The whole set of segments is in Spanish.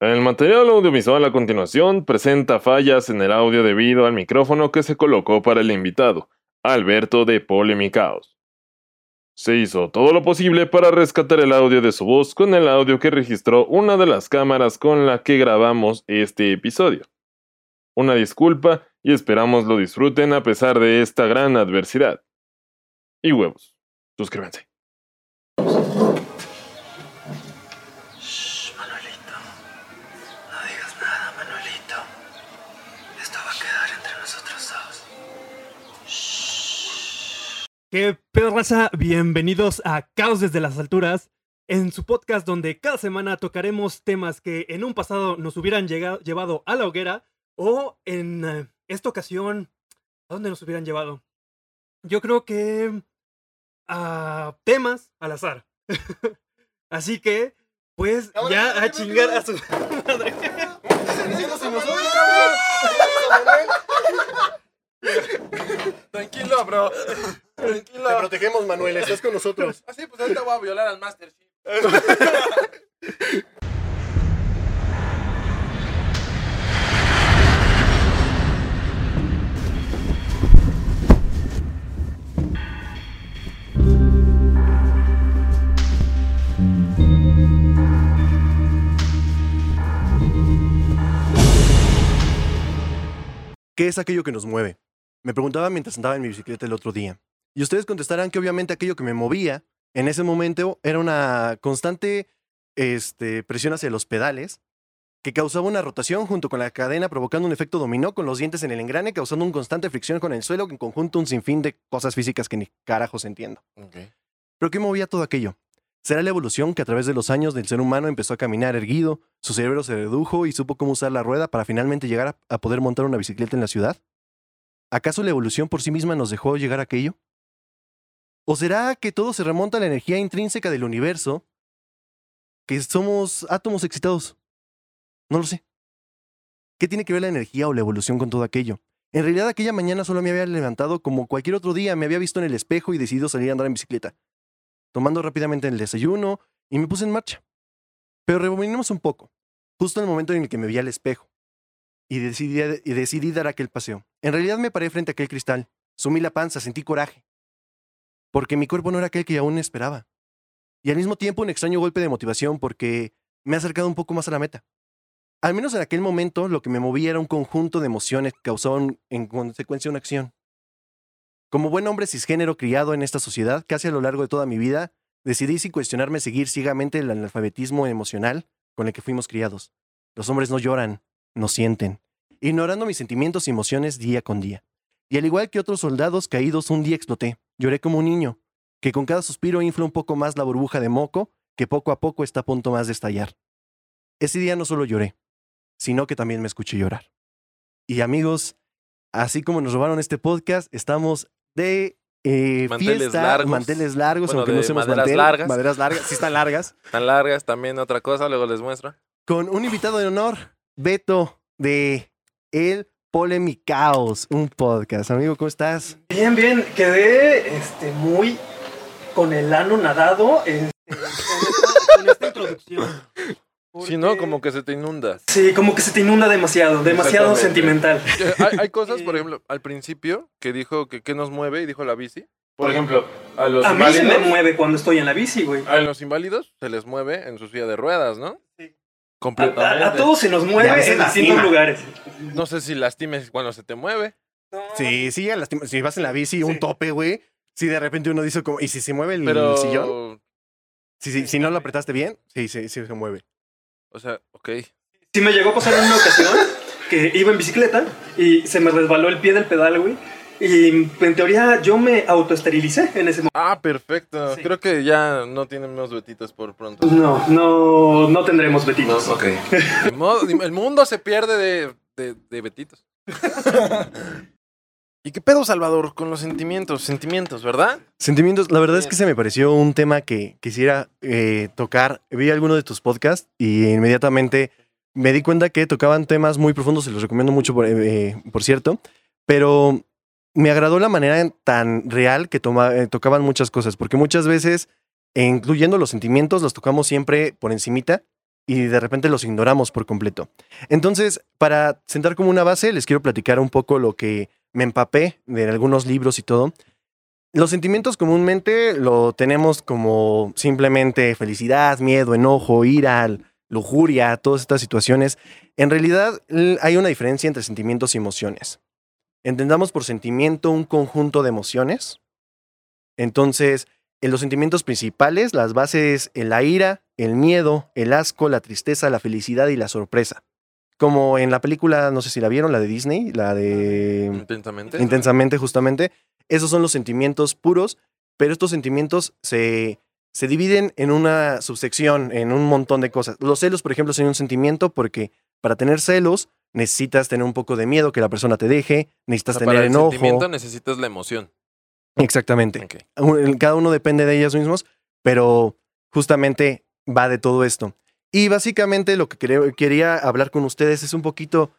El material audiovisual a continuación presenta fallas en el audio debido al micrófono que se colocó para el invitado, Alberto de Polemicaos. Se hizo todo lo posible para rescatar el audio de su voz con el audio que registró una de las cámaras con la que grabamos este episodio. Una disculpa y esperamos lo disfruten a pesar de esta gran adversidad. Y huevos, suscríbanse. ¿Qué pedo, raza? Bienvenidos a Caos desde las alturas, en su podcast donde cada semana tocaremos temas que en un pasado nos hubieran llegado- llevado a la hoguera o en eh, esta ocasión, ¿a dónde nos hubieran llevado? Yo creo que a temas al azar. Así que, pues, ya a chingar a su madre. Tranquilo, bro. Tranquilo. Te protegemos, Manuel, estás con nosotros. Así, pues ahorita voy a violar al Master Chief. ¿Qué es aquello que nos mueve? Me preguntaba mientras andaba en mi bicicleta el otro día. Y ustedes contestarán que obviamente aquello que me movía en ese momento era una constante este, presión hacia los pedales que causaba una rotación junto con la cadena provocando un efecto dominó con los dientes en el engrane causando un constante fricción con el suelo en conjunto un sinfín de cosas físicas que ni carajos entiendo. ¿Pero qué movía todo aquello? ¿Será la evolución que a través de los años del ser humano empezó a caminar erguido, su cerebro se redujo y supo cómo usar la rueda para finalmente llegar a, a poder montar una bicicleta en la ciudad? ¿Acaso la evolución por sí misma nos dejó llegar a aquello? ¿O será que todo se remonta a la energía intrínseca del universo? ¿Que somos átomos excitados? No lo sé. ¿Qué tiene que ver la energía o la evolución con todo aquello? En realidad aquella mañana solo me había levantado como cualquier otro día, me había visto en el espejo y decidido salir a andar en bicicleta tomando rápidamente el desayuno y me puse en marcha. Pero rebobinemos un poco, justo en el momento en el que me vi al espejo y decidí, decidí dar aquel paseo. En realidad me paré frente a aquel cristal, sumí la panza, sentí coraje, porque mi cuerpo no era aquel que aún esperaba. Y al mismo tiempo un extraño golpe de motivación porque me ha acercado un poco más a la meta. Al menos en aquel momento lo que me movía era un conjunto de emociones que causaban en consecuencia una acción. Como buen hombre cisgénero criado en esta sociedad, casi a lo largo de toda mi vida, decidí sin cuestionarme seguir ciegamente el analfabetismo emocional con el que fuimos criados. Los hombres no lloran, no sienten, ignorando mis sentimientos y emociones día con día. Y al igual que otros soldados caídos, un día exploté. Lloré como un niño, que con cada suspiro infla un poco más la burbuja de moco, que poco a poco está a punto más de estallar. Ese día no solo lloré, sino que también me escuché llorar. Y amigos, así como nos robaron este podcast, estamos de eh, Manteles fiesta, largos. manteles largos, Bueno, aunque no usemos maderas mantel, largas. maderas largas, sí están largas, Tan largas también otra cosa, luego les muestro. con un invitado de honor, Beto de El Polemicaos, un podcast. Amigo, ¿cómo estás? Bien, bien, quedé este, muy con el ano nadado este, con, esta, con esta introducción. Si no, Porque- como que se te inunda. Sí, como que se te inunda demasiado, demasiado sentimental. Eh, Hay, hay cosas, por Eh. ejemplo, al principio que dijo que qué nos mueve y dijo la bici. Por ejemplo, a los A mí se me inválidos, mueve cuando estoy en la bici, güey. a los inválidos se les mueve en su silla de ruedas, ¿no? Sí. A, Completamente. a- a todos se nos mueve en distintos lugares. No sé si lastimes cuando se te mueve. No. Sí, sí, a lastima- si vas en la bici, un tope, güey. Si de repente uno dice como, ¿y si se mueve el Pero. sillón? Si, si, si no lo apretaste bien, sí, sí, sí se mueve. O sea, ok. Sí me llegó a pasar en una ocasión que iba en bicicleta y se me resbaló el pie del pedal, güey. Y en teoría yo me autoesterilicé en ese momento. Ah, perfecto. Sí. Creo que ya no tienen más betitos por pronto. No, no, no tendremos No, betitos. ok. Ni modo, el mundo se pierde de, de, de betitos. ¿Y qué pedo, Salvador, con los sentimientos? Sentimientos, ¿verdad? Sentimientos, la verdad es que se me pareció un tema que quisiera eh, tocar. Vi alguno de tus podcasts y inmediatamente me di cuenta que tocaban temas muy profundos, se los recomiendo mucho, por, eh, por cierto, pero me agradó la manera tan real que eh, tocaban muchas cosas, porque muchas veces, e incluyendo los sentimientos, los tocamos siempre por encimita y de repente los ignoramos por completo. Entonces, para sentar como una base, les quiero platicar un poco lo que me empapé de algunos libros y todo. Los sentimientos comúnmente lo tenemos como simplemente felicidad, miedo, enojo, ira, lujuria, todas estas situaciones. En realidad hay una diferencia entre sentimientos y emociones. Entendamos por sentimiento un conjunto de emociones. Entonces, en los sentimientos principales, las bases, eh, la ira, el miedo, el asco, la tristeza, la felicidad y la sorpresa. Como en la película, no sé si la vieron, la de Disney, la de Intensamente. intensamente justamente, esos son los sentimientos puros, pero estos sentimientos se, se dividen en una subsección, en un montón de cosas. Los celos, por ejemplo, son un sentimiento porque para tener celos necesitas tener un poco de miedo que la persona te deje, O necesitas sea, tener para el enojo. sentimiento necesitas la emoción. Exactamente. Cada uno depende de ellos mismos, pero justamente va de todo esto. Y básicamente lo que quería hablar con ustedes es un poquito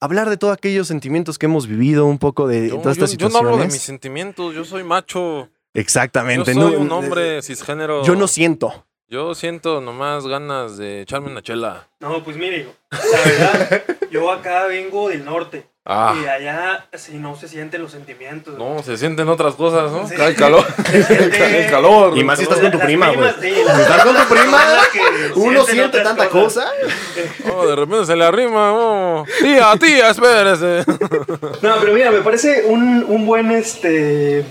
hablar de todos aquellos sentimientos que hemos vivido, un poco de Yo, todas yo- estas yo no situaciones. hablo de mis sentimientos, yo soy macho. Yo Exactamente. soy no- un hombre cisgénero. Yo no siento. Yo siento nomás ganas de echarme una chela. No, pues mire, hijo, la verdad, yo acá vengo del norte y Ah, allá sí no se sienten los sentimientos. no, se sienten otras cosas, ¿no? Sí. El calor. Siente- El calor. Y más si estás con tu prima, güey. sí, Si estás con tu prima, Uno siente tanta cosas. cosa. Oh, de repente se le arrima. oh. Tía, tía, espérese. No, pero mira, me parece un, un buen este.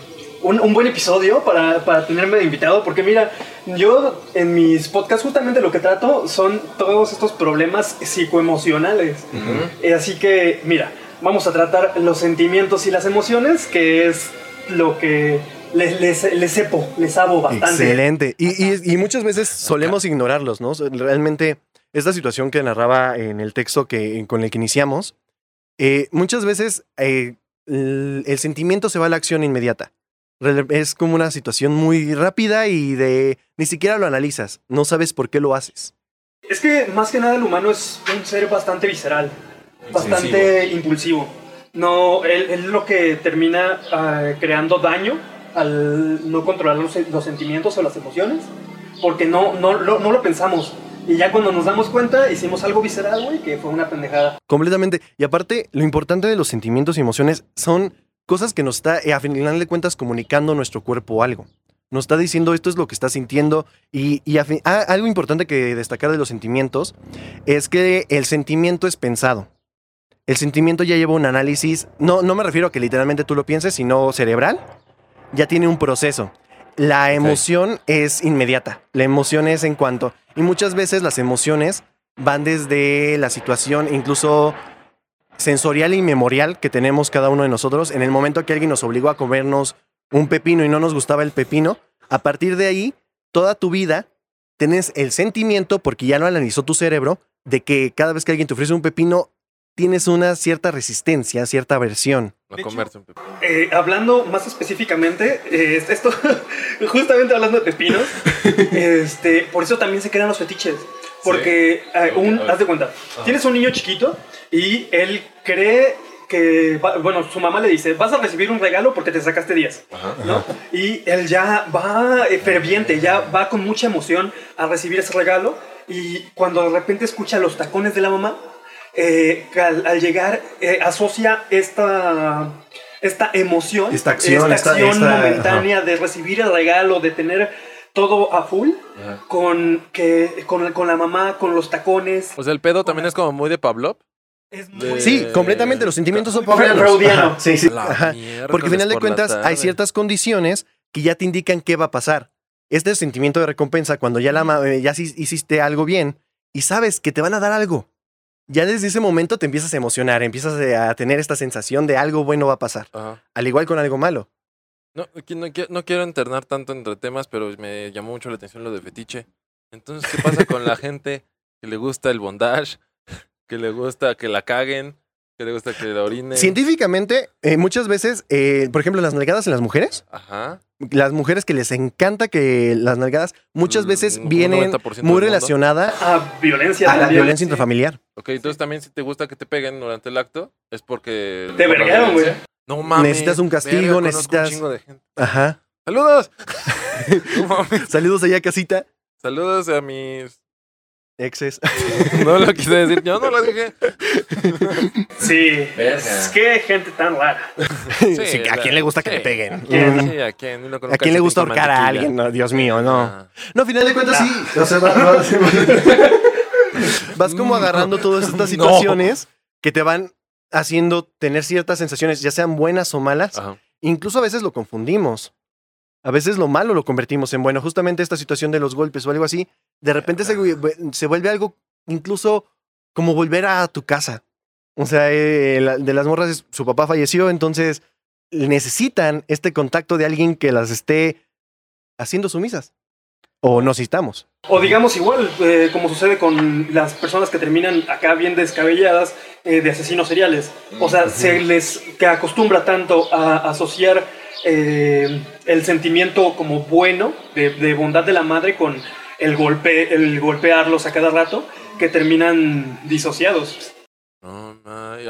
Un, un buen episodio para, para tenerme de invitado, porque mira, yo en mis podcasts justamente lo que trato son todos estos problemas psicoemocionales. Eh, así que, mira, vamos a tratar los sentimientos y las emociones, que es lo que les, les, les sepo, les sabo bastante. Excelente. Y, y- y muchas veces solemos ignorarlos, ¿no? Realmente, esta situación que narraba en el texto que, con el que iniciamos, eh, muchas veces eh, el, el sentimiento se va a la acción inmediata. Es como una situación muy rápida y de ni siquiera lo analizas, no sabes por qué lo haces. Es que más que nada el humano es un ser bastante visceral, bastante impulsivo. No, él, él lo que termina ah, creando daño al no controlar los, los sentimientos o las emociones, porque no, no, lo- no lo pensamos. Y ya cuando nos damos cuenta, hicimos algo visceral, güey, que fue una pendejada. Completamente. Y aparte, lo importante de los sentimientos y emociones son cosas que nos está, eh, a final de cuentas, comunicando nuestro cuerpo algo. Nos está diciendo esto es lo que está sintiendo. Y, y a fin- ah, algo importante que destacar de los sentimientos es que el sentimiento es pensado. El sentimiento ya lleva un análisis, no, no me refiero a que literalmente tú lo pienses, sino cerebral. Ya tiene un proceso. La emoción es inmediata. La emoción es en cuanto. Y muchas veces las emociones van desde la situación, incluso sensorial y memorial que tenemos cada uno de nosotros. En el momento que alguien nos obligó a comernos un pepino y no nos gustaba el pepino, a partir de ahí, toda tu vida tienes el sentimiento, porque ya lo analizó tu cerebro, de que cada vez que alguien te ofrece un pepino, tienes una cierta resistencia, cierta aversión. A comerse un pepino. Eh, hablando más específicamente, eh, esto, justamente hablando de pepinos, este, por eso también se crean los fetiches. Porque, eh, Ok, un, haz de cuenta, tienes un niño chiquito y él cree que, bueno, su mamá le dice, vas a recibir un regalo porque te sacaste 10. ¿no? Y él ya va eh, ferviente, ya va con mucha emoción a recibir ese regalo y cuando de repente escucha los tacones de la mamá, eh, al, al llegar eh, asocia esta, esta emoción, Esta acción, esta- acción esta- momentánea de recibir el regalo, de tener todo a full Ajá. con, que, con, con la mamá, con los tacones. O sea, el pedo también es como muy de Pavlov. Es de- muy... Sí, completamente, los sentimientos son Muy pavlovianos. Ajá, Sí, sí. Ajá. Porque al final de cuentas hay ciertas condiciones que ya te indican qué va a pasar. Este es sentimiento de recompensa cuando ya, la, eh, ya hiciste algo bien y sabes que te van a dar algo. Ya desde ese momento te empiezas a emocionar, empiezas a tener esta sensación de algo bueno va a pasar. Ajá. Al igual con algo malo. No, no, no quiero internar tanto entre temas, pero me llamó mucho la atención lo de fetiche. Entonces, ¿qué pasa con la gente que le gusta el bondage, que le gusta que la caguen, que le gusta que la orinen? Científicamente, eh, muchas veces, eh, por ejemplo, las nalgadas en las mujeres, Ajá. las mujeres que les encanta que las nalgadas muchas Mm, veces un vienen 90% del muy relacionada Ah, violencia. a la también. violencia intrafamiliar. Ok, entonces también si te gusta que te peguen durante el acto, es porque... Te por la vergaron, güey. violencia. No mames. Necesitas un castigo, necesitas- Un chingo de gente. Ajá. ¡Saludos! No mames. Saludos allá, casita. Saludos a mis exes. No lo quise decir, yo no lo dije. Sí. Verga. Es que gente tan rara. Sí, ¿A la- quién le gusta que sí. le peguen? ¿Quién? Sí, ¿a quién? ¿A quién le gusta ahorcar a alguien? No, Dios mío, no. Ah. No, a final de cuentas sí. O sea, vas, vas- vas como agarrando todas estas No. situaciones que te van haciendo tener ciertas sensaciones, ya sean buenas o malas. Ajá. Incluso a veces lo confundimos. A veces lo malo lo convertimos en bueno. Justamente esta situación de los golpes o algo así, de repente se, se vuelve algo incluso como volver a tu casa. O sea, eh, la- de las morras, es- su papá falleció, entonces necesitan este contacto de alguien que las esté haciendo sumisas. O necesitamos. O digamos igual, eh, como sucede con las personas que terminan acá bien descabelladas eh, de asesinos seriales. O sea, se les que acostumbra tanto a asociar eh, el sentimiento como bueno, de, de bondad de la madre, con el, golpe, el golpearlos a cada rato, que terminan disociados. No,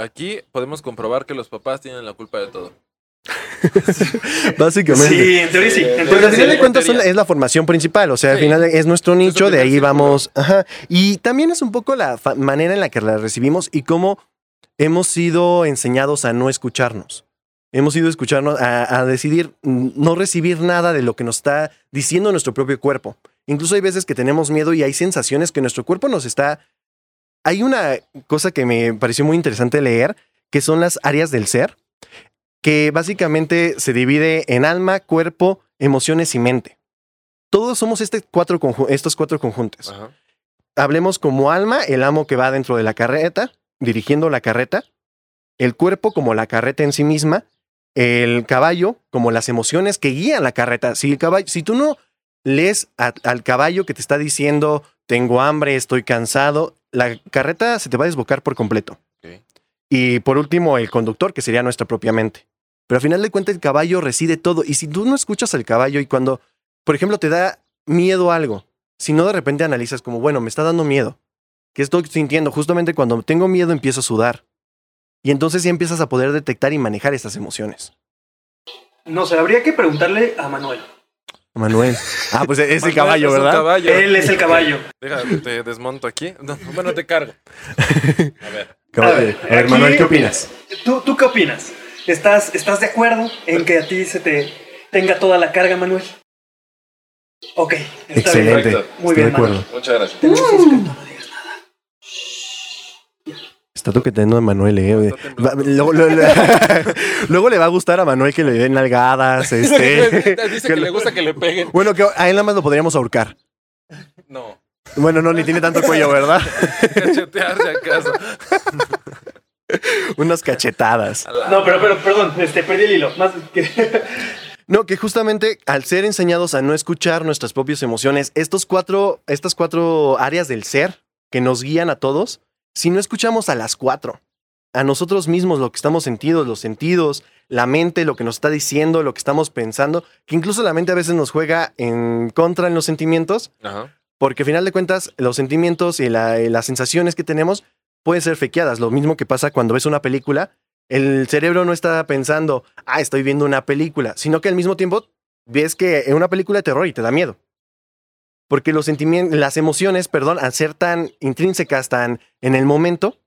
aquí podemos comprobar que los papás tienen la culpa de todo. Básicamente. Sí, en teoría sí. Porque al final de cuentas son- es la formación principal, o sea, al final es nuestro nicho, de ahí vamos. Ajá. Y también es un poco la manera en la que la recibimos y cómo hemos sido enseñados a no escucharnos. Hemos sido escucharnos a, a decidir no recibir nada de lo que nos está diciendo nuestro propio cuerpo. Incluso hay veces que tenemos miedo y hay sensaciones que nuestro cuerpo nos está. Hay una cosa que me pareció muy interesante leer, que son las áreas del ser, que básicamente se divide en alma, cuerpo, emociones y mente. Todos somos este cuatro estos cuatro conjuntos. Ajá. Hablemos como alma, el amo que va dentro de la carreta, dirigiendo la carreta, el cuerpo como la carreta en sí misma, el caballo como las emociones que guían la carreta. Si, el caballo, si tú no lees a- al caballo que te está diciendo, tengo hambre, estoy cansado, la carreta se te va a desbocar por completo. Y por último, el conductor, que sería nuestra propia mente. Pero al final de cuentas, el caballo reside todo. Y si tú no escuchas al caballo y cuando, por ejemplo, te da miedo algo, si no de repente analizas como, bueno, me está dando miedo, ¿qué estoy sintiendo? Justamente cuando tengo miedo empiezo a sudar. Y entonces ya empiezas a poder detectar y manejar estas emociones. No sé, habría que preguntarle a Manuel. Manuel. Ah, pues es el Manuel, caballo, es ¿verdad? caballo. Él es el caballo. Deja, te desmonto aquí. No, bueno, te cargo. A ver. Caballo. A ver, A ver, aquí- Manuel, ¿qué opinas? ¿Tú, ¿Tú qué opinas? ¿Estás, ¿Estás de acuerdo en que a ti se te tenga toda la carga, Manuel? Ok. está bien. Excelente. Perfecto. Muy Estoy bien, de acuerdo. Muchas gracias. Tenemos un secreto, no digas nada. Está toqueteando a Manuel, eh. Va- luego, luego- luego le va a gustar a Manuel que le den nalgadas, este. Dice que le gusta que le peguen. Bueno, que a él nada más lo podríamos ahorcar. No. Bueno, no, ni tiene tanto cuello, ¿verdad? Cachetearse acaso. Unas cachetadas. No, pero, pero, perdón, este, perdí el hilo. Más que- No, que justamente al ser enseñados a no escuchar nuestras propias emociones, estos cuatro, estas cuatro áreas del ser que nos guían a todos, si no escuchamos a las cuatro, a nosotros mismos, lo que estamos sentidos, los sentidos, la mente, lo que nos está diciendo, lo que estamos pensando, que incluso la mente a veces nos juega en contra en los sentimientos, Ajá. porque al final de cuentas los sentimientos y, la- y las sensaciones que tenemos pueden ser fequeadas. Lo mismo que pasa cuando ves una película, el cerebro no está pensando, ah, estoy viendo una película, sino que al mismo tiempo ves que es una película de terror y te da miedo. Porque los sentimientos, las emociones, perdón, al ser tan intrínsecas, tan en el momento,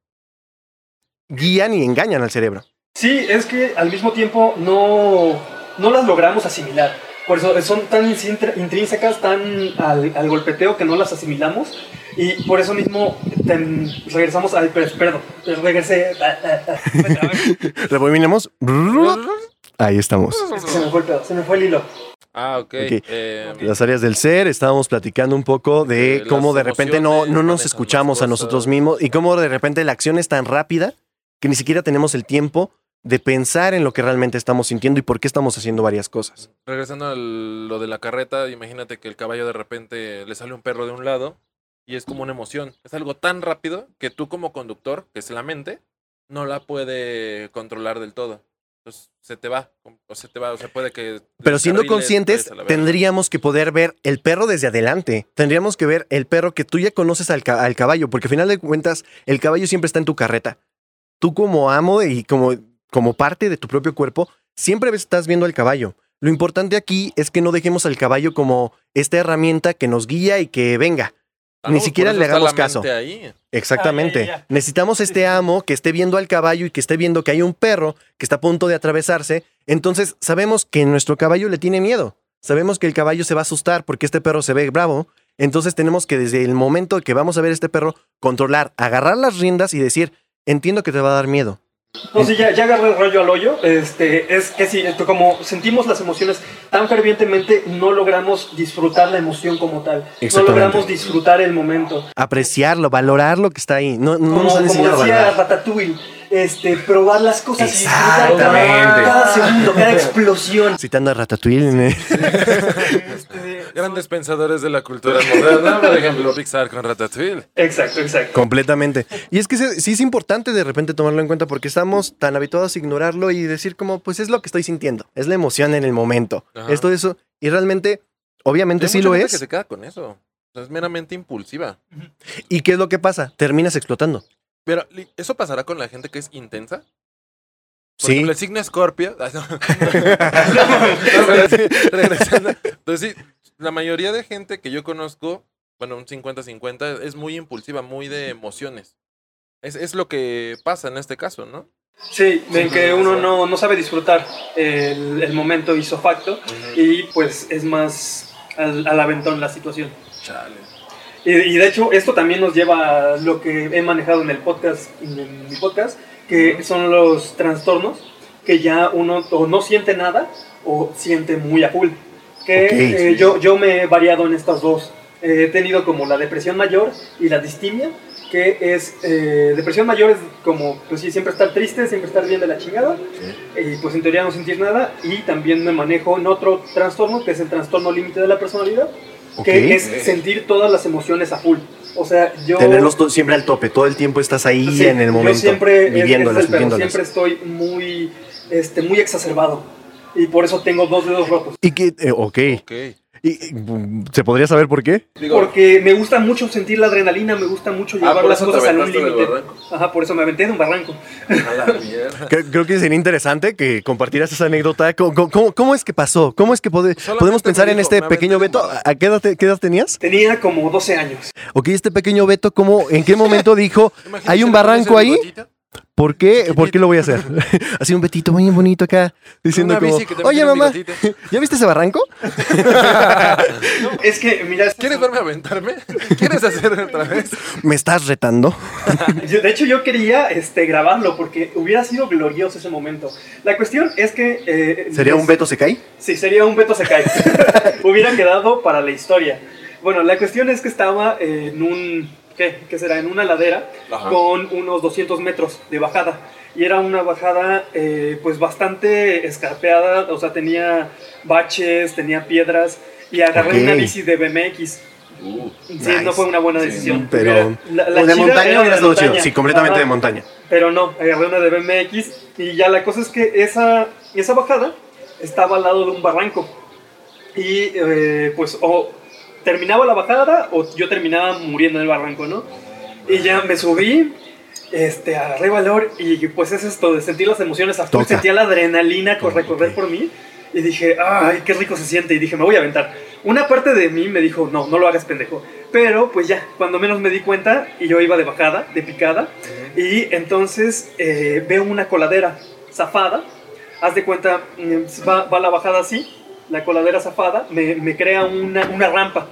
guían y engañan al cerebro. Sí, es que al mismo tiempo no, no las logramos asimilar. Por eso son tan intr- intrínsecas, tan al, al golpeteo que no las asimilamos. Y por eso mismo ten- regresamos al... Perdón, regresé... trabé. Rebobinemos. Ahí estamos. Es que se me fue el pedo, se me fue el hilo. Ah, ok. Eh, Las áreas del ser, estábamos platicando un poco de cómo de repente no, nos escuchamos a nosotros mismos y cómo de repente la acción es tan rápida que ni siquiera tenemos el tiempo de pensar en lo que realmente estamos sintiendo y por qué estamos haciendo varias cosas. regresando a lo de la carreta, imagínate que el caballo de repente le sale un perro de un lado y es como una emoción. Es algo tan rápido que tú como conductor, que es la mente, no la puede controlar del todo. Entonces se te va, o se te va, o sea, puede que... Pero siendo conscientes, tendríamos que poder ver el perro desde adelante. Tendríamos que ver el perro que tú ya conoces al, ca- al caballo, porque al final de cuentas, el caballo siempre está en tu carreta. Tú como amo y como, como parte de tu propio cuerpo, siempre estás viendo al caballo. Lo importante aquí es que no dejemos al caballo como esta herramienta que nos guía y que venga. Ah, Ni siquiera le hagamos caso. ahí. Exactamente. Ah, ya, ya, ya. Necesitamos este amo que esté viendo al caballo y que esté viendo que hay un perro que está a punto de atravesarse. Entonces sabemos que nuestro caballo le tiene miedo. Sabemos que el caballo se va a asustar porque este perro se ve bravo. Entonces tenemos que desde el momento que vamos a ver a este perro, controlar, agarrar las riendas y decir, entiendo que te va a dar miedo. No, sí, ya, ya agarré el rollo al hoyo. Este, es que si, esto, como sentimos las emociones tan fervientemente, no logramos disfrutar la emoción como tal. No Exactamente. logramos disfrutar el momento. Apreciarlo, valorar lo que está ahí. No, no Como, nos han como enseñado decía. Ratatouille, este, probar las cosas y disfrutar cada, Exactamente. cada segundo, cada explosión. Citando a Ratatouille. Este, Grandes pensadores de la cultura moderna, por ejemplo, Pixar con Ratatouille. exacto, exacto. Completamente. Y es que sí es importante de repente tomarlo en cuenta porque estamos tan habituados a ignorarlo y decir como, pues es lo que estoy sintiendo, es la emoción en el momento, Ajá. esto, eso. Y realmente, obviamente Hay sí mucha lo gente es. que se queda con eso. O sea, es meramente impulsiva. ¿Y qué es lo que pasa? Terminas explotando. Pero, ¿eso pasará con la gente que es intensa? Por Sí. ejemplo, el signo Escorpio. Ay, no. No, pero sí, regresando. Entonces, sí, la mayoría de gente que yo conozco, bueno, un 50-50, es muy impulsiva, muy de emociones. Es, es lo que pasa en este caso, ¿no? Sí, en que uno no, no sabe disfrutar el, el momento isofacto y pues es más al, al aventón la situación. Chale. Y, y de hecho, esto también nos lleva a lo que he manejado en el podcast, en mi podcast, que son los trastornos, que ya uno o no siente nada o siente muy a full. Que Ok, eh, yo, yo me he variado en estas dos. Eh, he tenido como la depresión mayor y la distimia, que es, eh, depresión mayor es como, pues sí, siempre estar triste, siempre estar bien de la chingada, y pues en teoría no sentir nada, y también me manejo en otro trastorno, que es el trastorno límite de la personalidad, que Ok. es sentir todas las emociones a full. O sea, yo... Tenerlos siempre al tope, todo el tiempo estás ahí Sí, en el momento, Yo siempre, es- viviéndolas, es el pedo, viviéndolas. siempre estoy muy, este, muy exacerbado. Y por eso tengo dos dedos rotos. Y que, eh, ok. Ok. Y, ¿Se podría saber por qué? Digo, Porque me gusta mucho sentir la adrenalina, me gusta mucho Ah, llevar las cosas a un límite. Ajá, por eso me aventé de un barranco. a la mierda. Creo, creo que sería interesante que compartieras esa anécdota. ¿Cómo, cómo- cómo es que pasó? ¿Cómo es que Solamente podemos pensar en este "Me aventé pequeño Beto? barranco". ¿A qué edad, te- qué edad tenías? Tenía como 12 años. Ok, este pequeño Beto, ¿cómo, ¿en qué momento dijo, hay un barranco ahí? ¿Por qué? ¿Por qué lo voy a hacer? Así un Betito muy bonito acá, diciendo como, bici que te oye mamá, bigotito". ¿ya viste ese barranco? No, es que, mira, es- ¿Quieres verme aventarme? ¿Quieres hacerlo otra vez? ¿Me estás retando? yo- de hecho yo quería este, grabarlo porque hubiera sido glorioso ese momento. La cuestión es que... eh, ¿Sería les- un Beto se cae? Sí, sería un Beto se cae. Hubiera quedado para la historia. Bueno, la cuestión es que estaba en un, ¿qué? ¿Qué será? En una ladera Ajá. con unos 200 metros de bajada. Y era una bajada eh, pues bastante escarpeada, o sea, tenía baches, tenía piedras. Y agarré Ok. una bici de BMX. Uh, Sí, Nice. no fue una buena decisión. Pero... Hubiera- la- la ¿O de montaña era hubiera estado chido? montaña. Sí, completamente Ajá. de montaña. Pero no, agarré una de BMX y ya la cosa es que esa, esa bajada estaba al lado de un barranco. Y eh, pues o terminaba la bajada o yo terminaba muriendo en el barranco, ¿no? Y ya me subí, este, agarré valor y pues es esto de sentir las emociones a sentía la adrenalina cor- Ok. recorrer por mí y dije, ay, qué rico se siente y dije, me voy a aventar. Una parte de mí me dijo, no, no lo hagas pendejo. Pero pues ya, cuando menos me di cuenta y yo iba de bajada, de picada, y entonces eh, veo una coladera zafada. Haz de cuenta, mm, va, va la bajada así, la coladera zafada, me, me crea una, una rampa.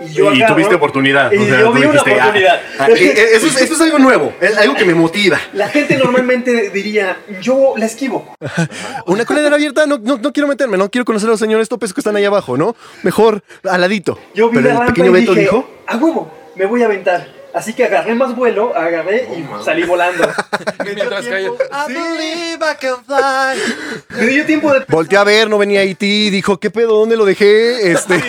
Y yo y agarro- tuviste oportunidad. Y yo vi una dijiste, ah, oportunidad. ah, eh, eh, eso es, algo nuevo, es algo que me motiva. La gente normalmente diría, yo la esquivo. Una coladera abierta, no, no, no quiero meterme, no quiero conocer a los señores topes que están ahí abajo, ¿no? Mejor al ladito. Yo vi Pero la el pequeño y Beto dije, dijo, a huevo, me voy a aventar. Así que agarré más vuelo, agarré y salí volando. me, dio Mientras tiempo, caía. Sí. me dio tiempo de volteé a ver, no venía IT, dijo, ¿qué pedo? ¿Dónde lo dejé? Este,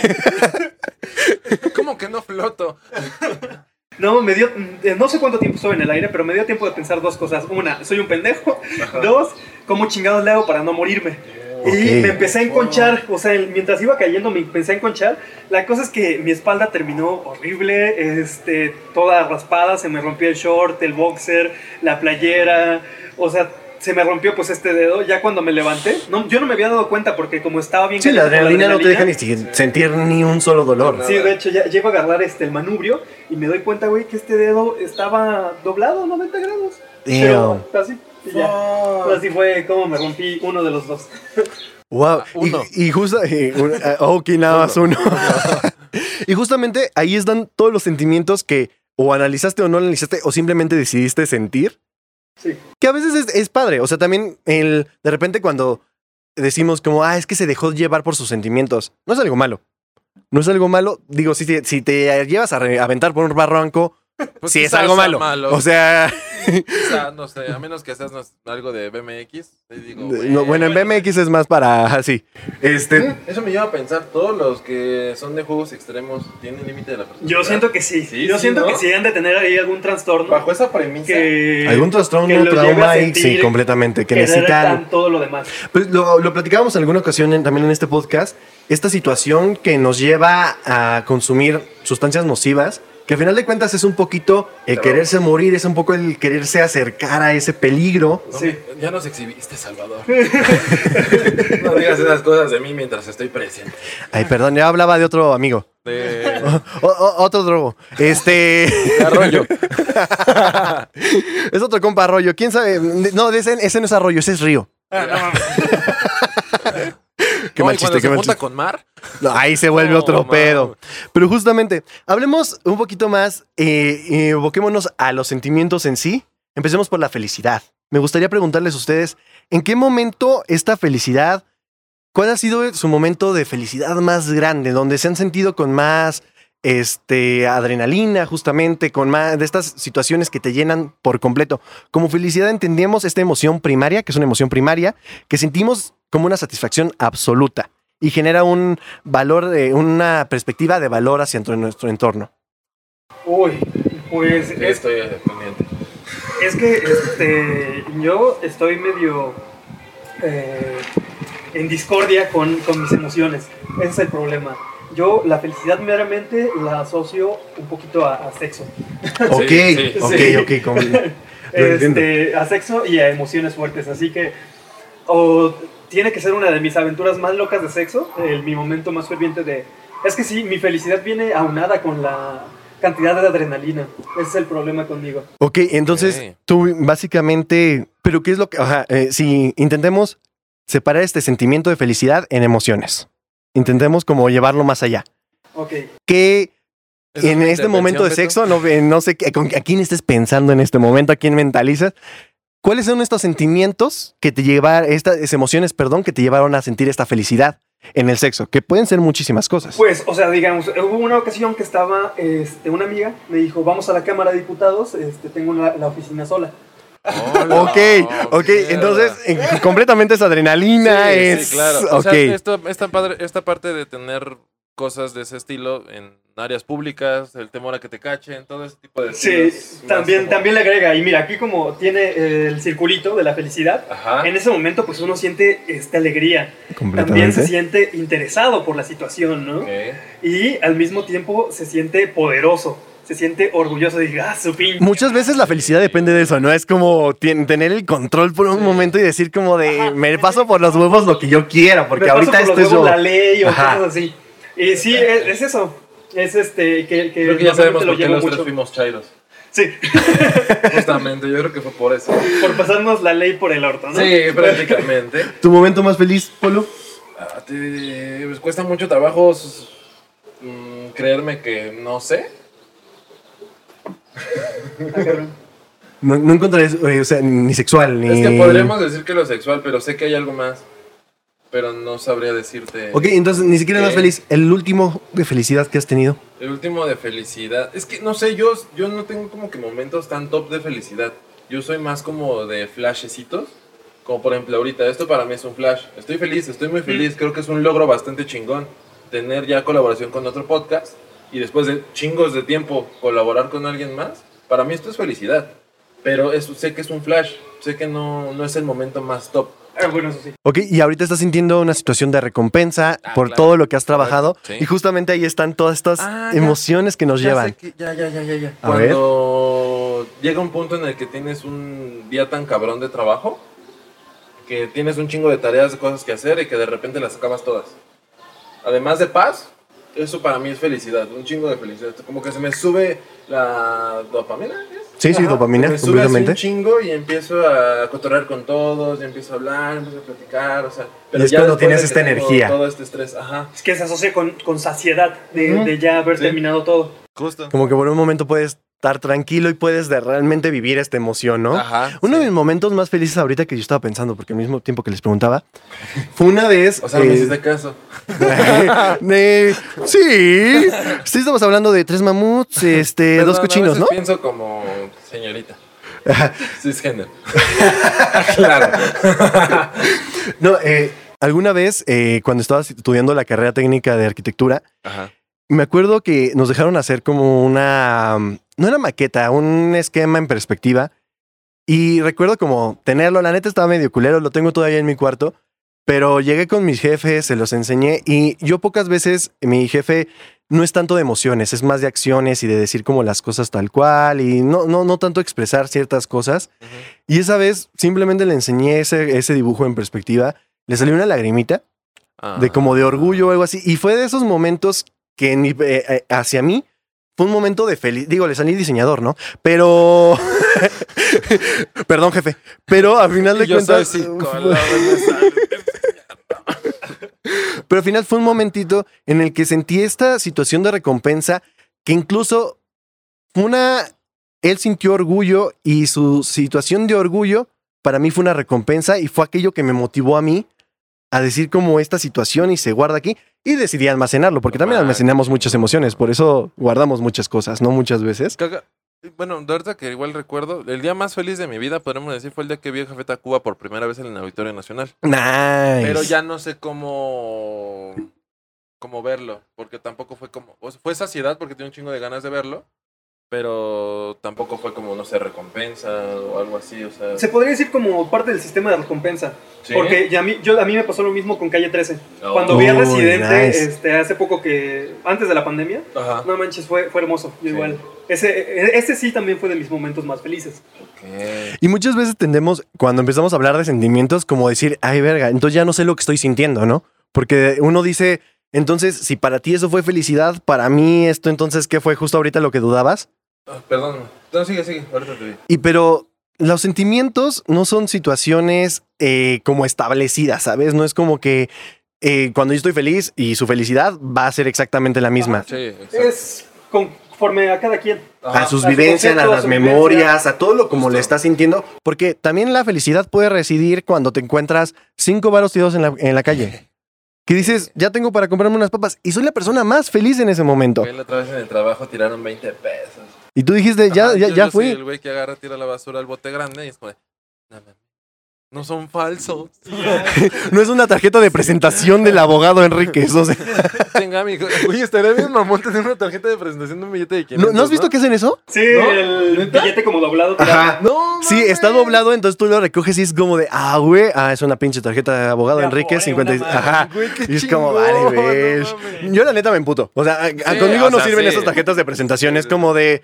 ¿Cómo que no floto? No, me dio, eh, no sé cuánto tiempo estuve en el aire, pero me dio tiempo de pensar dos cosas. Una, soy un pendejo. Dos, ¿cómo chingados le hago para no morirme? Y me empecé a enconchar, o sea, mientras iba cayendo me empecé a enconchar. La cosa es que mi espalda terminó horrible, este, toda raspada, se me rompió el short, el boxer, la playera, o sea, se me rompió pues este dedo ya cuando me levanté. No, yo no me había dado cuenta porque como estaba bien Sí, la adrenalina no te deja ni sentir ni un solo dolor. Sí, de hecho, ya llego a agarrar este, el manubrio y me doy cuenta, güey, que este dedo estaba doblado 90 grados. Damn. Pero así, y ya. Así fue como me rompí uno de los dos. Wow. Ah, uno. Y, y justo. y un- ah, ok, nada más uno. y justamente ahí están todos los sentimientos que o analizaste o no analizaste o simplemente decidiste sentir. Que a veces es, padre. O sea, también el, de repente cuando decimos como, ah, es que se dejó llevar por sus sentimientos. No es algo malo. No es algo malo. Digo, si te, si te llevas a aventar por un barranco, Pues sí es algo sea malo. O sea, Quizá, no sé, a menos que seas algo de BMX. digo, no, bueno, en BMX es más para así. Este, Eso me lleva a pensar, todos los que son de juegos extremos tienen límite de la personalidad. Yo siento que sí. Sí, Yo sí, siento ¿no? que sí han de tener ahí algún trastorno. Bajo esa premisa, que, algún trastorno, que trauma, y- sí, completamente. Que que necesitan. necesitan todo lo demás. Pues lo, lo platicábamos en alguna ocasión en- también en este podcast, esta situación que nos lleva a consumir sustancias nocivas, que al final de cuentas es un poquito el quererse morir, es un poco el quererse acercar a ese peligro. no, Sí. ya nos exhibiste, Salvador. no digas esas cosas de mí mientras estoy presente. Ay, perdón, ya hablaba de otro amigo. De, O- o- otro drogo. Este. arroyo. es otro compa arroyo. ¿Quién sabe? No, ese, ese no es arroyo, ese es río. Qué No, mal chiste, qué se mal chiste. con Mar, No, ahí se vuelve No, otro man. pedo. Pero justamente, hablemos un poquito más, eh, eh, evoquémonos a los sentimientos en sí. Empecemos por la felicidad. Me gustaría preguntarles a ustedes, ¿en qué momento esta felicidad, cuál ha sido su momento de felicidad más grande, donde se han sentido con más este, adrenalina, justamente, con más de estas situaciones que te llenan por completo? Como felicidad entendemos esta emoción primaria, que es una emoción primaria, que sentimos como una satisfacción absoluta y genera un valor, eh, una perspectiva de valor hacia nuestro entorno. Uy, pues es, estoy pendiente. es que este, yo estoy medio eh, en discordia con, con mis emociones. Ese es el problema. Yo la felicidad meramente la asocio un poquito a, a sexo. Ok, sí, ok, sí. ok. con- entiendo. este, a sexo y a emociones fuertes. Así que, o tiene que ser una de mis aventuras más locas de sexo, el- mi momento más ferviente de... Es que sí, mi felicidad viene aunada con la cantidad de adrenalina. Ese es el problema conmigo. Ok, entonces tú básicamente, pero ¿qué es lo que, ajá, eh, si intentemos separar este sentimiento de felicidad en emociones, intentemos como llevarlo más allá. Ok. ¿Qué ¿Esa es en este momento de sexo, no, eh, no sé a quién estés pensando en este momento, a quién mentalizas? ¿Cuáles son estos sentimientos que te llevaron, estas emociones, perdón, que te llevaron a sentir esta felicidad en el sexo? Que pueden ser muchísimas cosas. Pues, o sea, digamos, hubo una ocasión que estaba, este, una amiga me dijo, vamos a la Cámara de Diputados, este, tengo la, la oficina sola. Hola. Ok, ok, entonces completamente es adrenalina, Sí, es... sí, claro. Ok, O sea, esto, esta, padre, esta parte de tener cosas de ese estilo en áreas públicas, el temor a que te cachen, todo ese tipo de Sí, también, como- también le agrega, y mira, aquí como tiene eh, el circulito de la felicidad, Ajá. en ese momento pues uno siente esta alegría. También se siente interesado por la situación, ¿no? Ok. Y al mismo tiempo se siente poderoso, se siente orgulloso de, ah, su pinche. Muchas veces la felicidad depende de eso, ¿no? Es como tener el control por un momento y decir como de, Ajá. me paso por los huevos lo que yo quiera, porque Me paso ahorita por los esto es huevos yo. la ley o Ajá. cosas así. Y sí, es, es eso. Es este, que, que Creo que ya sabemos lo por qué llevo los tres mucho. fuimos chairos. Sí, Justamente, yo creo que fue por eso. por pasarnos la ley por el orto, ¿no? Sí, prácticamente. ¿Tu momento más feliz, Polo? Ah, te- pues cuesta mucho trabajo mm, creerme que no sé. No, no encontraré, eh, o sea, ni sexual, ni... Es que podríamos decir que lo sexual, pero sé que hay algo más. Pero no sabría decirte. Ok, entonces ni siquiera más feliz. El último de felicidad que has tenido. El último de felicidad. Es que no sé, yo, yo no tengo como que momentos tan top de felicidad. Yo soy más como de flashecitos. Como por ejemplo ahorita, esto para mí es un flash. Estoy feliz, estoy muy feliz. Creo que es un logro bastante chingón. Tener ya colaboración con otro podcast. Y después de chingos de tiempo colaborar con alguien más. Para mí esto es felicidad. Pero eso, sé que es un flash. Sé que no, no es el momento más top. Ah, bueno, eso sí. Ok, y ahorita estás sintiendo una situación de recompensa Ah, por claro. todo lo que has trabajado. Sí. Y justamente ahí están todas estas Ah, ya. emociones que nos Ya llevan. que- ya, ya, ya, ya, ya. A ver. Cuando llega un punto en el que tienes un día tan cabrón de trabajo que tienes un chingo de tareas, de cosas que hacer y que de repente las acabas todas. Además de paz, eso para mí es felicidad, un chingo de felicidad. Como que se me sube la dopamina. Sí, sí, Ajá, dopamina, se me completamente. un chingo y empiezo a cotorrear con todos, y empiezo a hablar, empiezo a platicar, o sea. Pero es ya cuando tienes esta energía. Todo este estrés, ajá. Es que se asocia con, con saciedad de, Ujú. de ya haber Sí. terminado todo. Justo. Como que por un momento puedes estar tranquilo y puedes de realmente vivir esta emoción, ¿no? Ajá. Uno sí. de mis momentos más felices ahorita que yo estaba pensando, porque al mismo tiempo que les preguntaba, fue una vez... O sea, no me eh, hiciste caso. eh, sí, sí estamos hablando de tres mamuts, este, Perdón, dos a cochinos, veces ¿no? pienso como señorita. Cisgénero. claro. No, eh, alguna vez eh, cuando estaba estudiando la carrera técnica de arquitectura, Ajá. me acuerdo que nos dejaron hacer como una, no era maqueta, un esquema en perspectiva. Y recuerdo como tenerlo, la neta estaba medio culero, lo tengo todavía en mi cuarto, pero llegué con mis jefes, se los enseñé y yo pocas veces, mi jefe no es tanto de emociones, es más de acciones y de decir como las cosas tal cual y no, no, no tanto expresar ciertas cosas. Y esa vez simplemente le enseñé ese, ese dibujo en perspectiva, le salió una lagrimita de como de orgullo o algo así. Y fue de esos momentos que eh, eh, hacia mí fue un momento de feliz. Digo, le salí diseñador, ¿no? Pero. Perdón, jefe. Pero al final de yo soy cuentas. psicólogo, sale. Pero al final fue un momentito en el que sentí esta situación de recompensa que incluso una. Él sintió orgullo y su situación de orgullo para mí fue una recompensa y fue aquello que me motivó a mí a decir como esta situación y se guarda aquí y decidí almacenarlo porque también almacenamos muchas emociones, por eso guardamos muchas cosas, no muchas veces. Caga- Bueno, de ahorita que igual recuerdo, el día más feliz de mi vida, podríamos decir, fue el día que vi a Jafet Cuba por primera vez en el Auditorio Nacional. Nice. Pero ya no sé cómo, cómo verlo, porque tampoco fue como, o sea, fue saciedad porque tenía un chingo de ganas de verlo, pero tampoco fue como, no sé, recompensa o algo así, o sea... Se podría decir como parte del sistema de recompensa. ¿sí? Porque ya a, mí, yo, a mí me pasó lo mismo con Calle 13. Oh. Cuando vi a Residente nice. este, hace poco que, antes de la pandemia, Ajá. no manches, fue, fue hermoso. Yo Sí. igual. Ese, e- ese sí también fue de mis momentos más felices. Ok. Y muchas veces tendemos, cuando empezamos a hablar de sentimientos, como decir, ay, verga, entonces ya no sé lo que estoy sintiendo, ¿no? Porque uno dice, entonces, si para ti eso fue felicidad, para mí esto, entonces, ¿qué fue justo ahorita lo que dudabas? Ah, perdón, no, sigue, sigue, ahorita te digo. Y pero los sentimientos no son situaciones eh, como establecidas, ¿sabes? No es como que eh, cuando yo estoy feliz y su felicidad va a ser exactamente la misma. Sí, exacto. Es conforme a cada quien. Ajá. a sus a vivencias, a concepto, a las memorias, a todo lo como Justo. le estás sintiendo. Porque también la felicidad puede residir cuando te encuentras cinco varos tirados en la, en la calle. Que dices, ya tengo para comprarme unas papas. Y soy la persona más feliz en ese momento. La otra vez en el trabajo tiraron 20 pesos. Y tú dijiste, ya, Ajá, ya, yo- ya yo soy fui. el güey que agarra, tira la basura al bote grande y es como de, "No no son falsos. No es una tarjeta de presentación del abogado Enríquez. O sea, Tenga, amigo. Güey, estaría bien mamón tener una tarjeta de presentación de un billete de 500. ¿no, ¿no has visto que hacen eso? Sí, ¿No? el ¿Neta? billete como doblado. Ajá. No, Sí, está doblado, entonces tú lo recoges y es como de, ah, güey, ah, es una pinche tarjeta de abogado De Enríquez, Afore, 50. una madre. Ajá. Güey, qué Y es como, vale, no ves. mames. Yo la neta me emputo. O sea, a- a- Sí, conmigo o no sirven sí. esas tarjetas de presentación. Sí, Es sí. como de,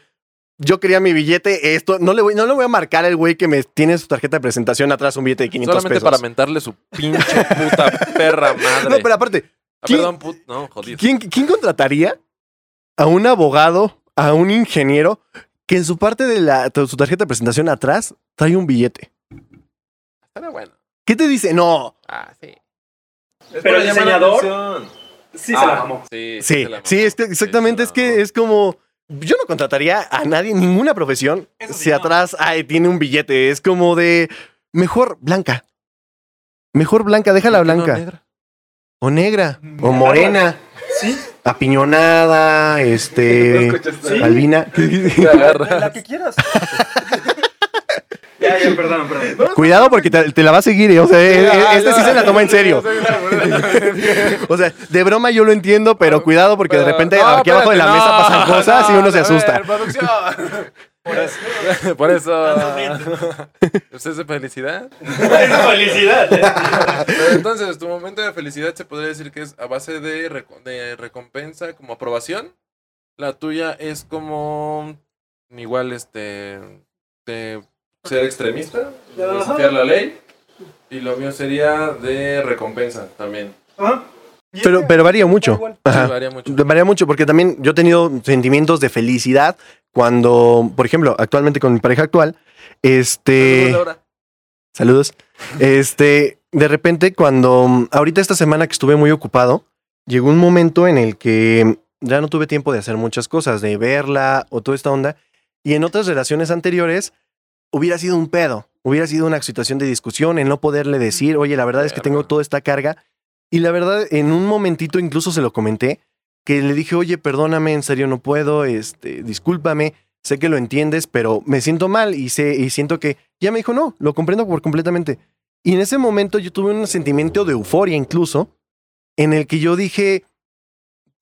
yo quería mi billete, esto, no le voy, no le voy a marcar al güey que me tiene su tarjeta de presentación atrás un billete de 500 Solamente pesos. para mentarle su pinche puta perra madre. No, pero aparte, Ah, ¿quién- perdón, put... No, jodido. ¿quién, ¿quién contrataría a un abogado, a un ingeniero, que en su parte de la, su tarjeta de presentación atrás trae un billete? Estaría bueno. ¿Qué te dice? No. Ah, sí. Pero el diseñador- Sí, Sí, se la mamó. Sí, Sí, la es que exactamente, Sí, es que es como... Yo no contrataría a nadie, ninguna profesión, Eso sí, si no. atrás ay, tiene un billete. Es como de... Mejor blanca. Mejor blanca, déjala ¿Por qué no blanca. negra? o negra. O morena. Sí, Apiñonada, este... Sí. Albina. La que quieras. ya, ya, perdón, perdón. Cuidado porque te, te la va a seguir, eh, o sea, eh, Ah, este ya. sí se la toma en serio. O sea, de broma yo lo entiendo, pero cuidado porque de repente no, aquí abajo de la mesa pasan cosas y no, uno se ver, asusta. Por eso. Por eso. ¿Usted es de felicidad? Esa felicidad. Pero entonces, tu momento de felicidad se podría decir que es a base de, de recompensa, como aprobación. La tuya es como igual este de ser extremista, desafiar la ley Y lo mío sería de recompensa también. Ajá. Pero, pero varía mucho. Sí, varía mucho. Varía mucho porque también yo he tenido sentimientos de felicidad cuando, por ejemplo, actualmente con mi pareja actual, este... Saludos. Saludos. Este, de repente, cuando ahorita esta semana que estuve muy ocupado, llegó un momento en el que ya no tuve tiempo de hacer muchas cosas, de verla o toda esta onda. Y en otras relaciones anteriores hubiera sido un pedo, hubiera sido una situación de discusión, en no poderle decir, oye, la verdad es que tengo toda esta carga. Y la verdad, en un momentito incluso se lo comenté, que le dije, oye, perdóname, en serio no puedo, este, discúlpame, sé que lo entiendes, pero me siento mal y, sé, y siento que ya me dijo, no, lo comprendo por completamente. Y en ese momento yo tuve un sentimiento de euforia incluso, en el que yo dije,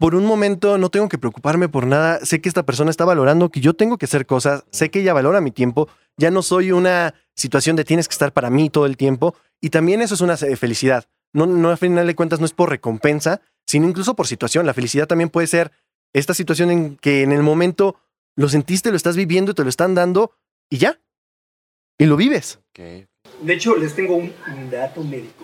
por un momento no tengo que preocuparme por nada, sé que esta persona está valorando que yo tengo que hacer cosas, sé que ella valora mi tiempo, ya no soy una situación de tienes que estar para mí todo el tiempo, y también eso es una felicidad. No, no, a final de cuentas no es por recompensa, sino incluso por situación. La felicidad también puede ser esta situación en que en el momento lo sentiste, lo estás viviendo y te lo están dando y ya. Y lo vives. De hecho, les tengo un dato médico.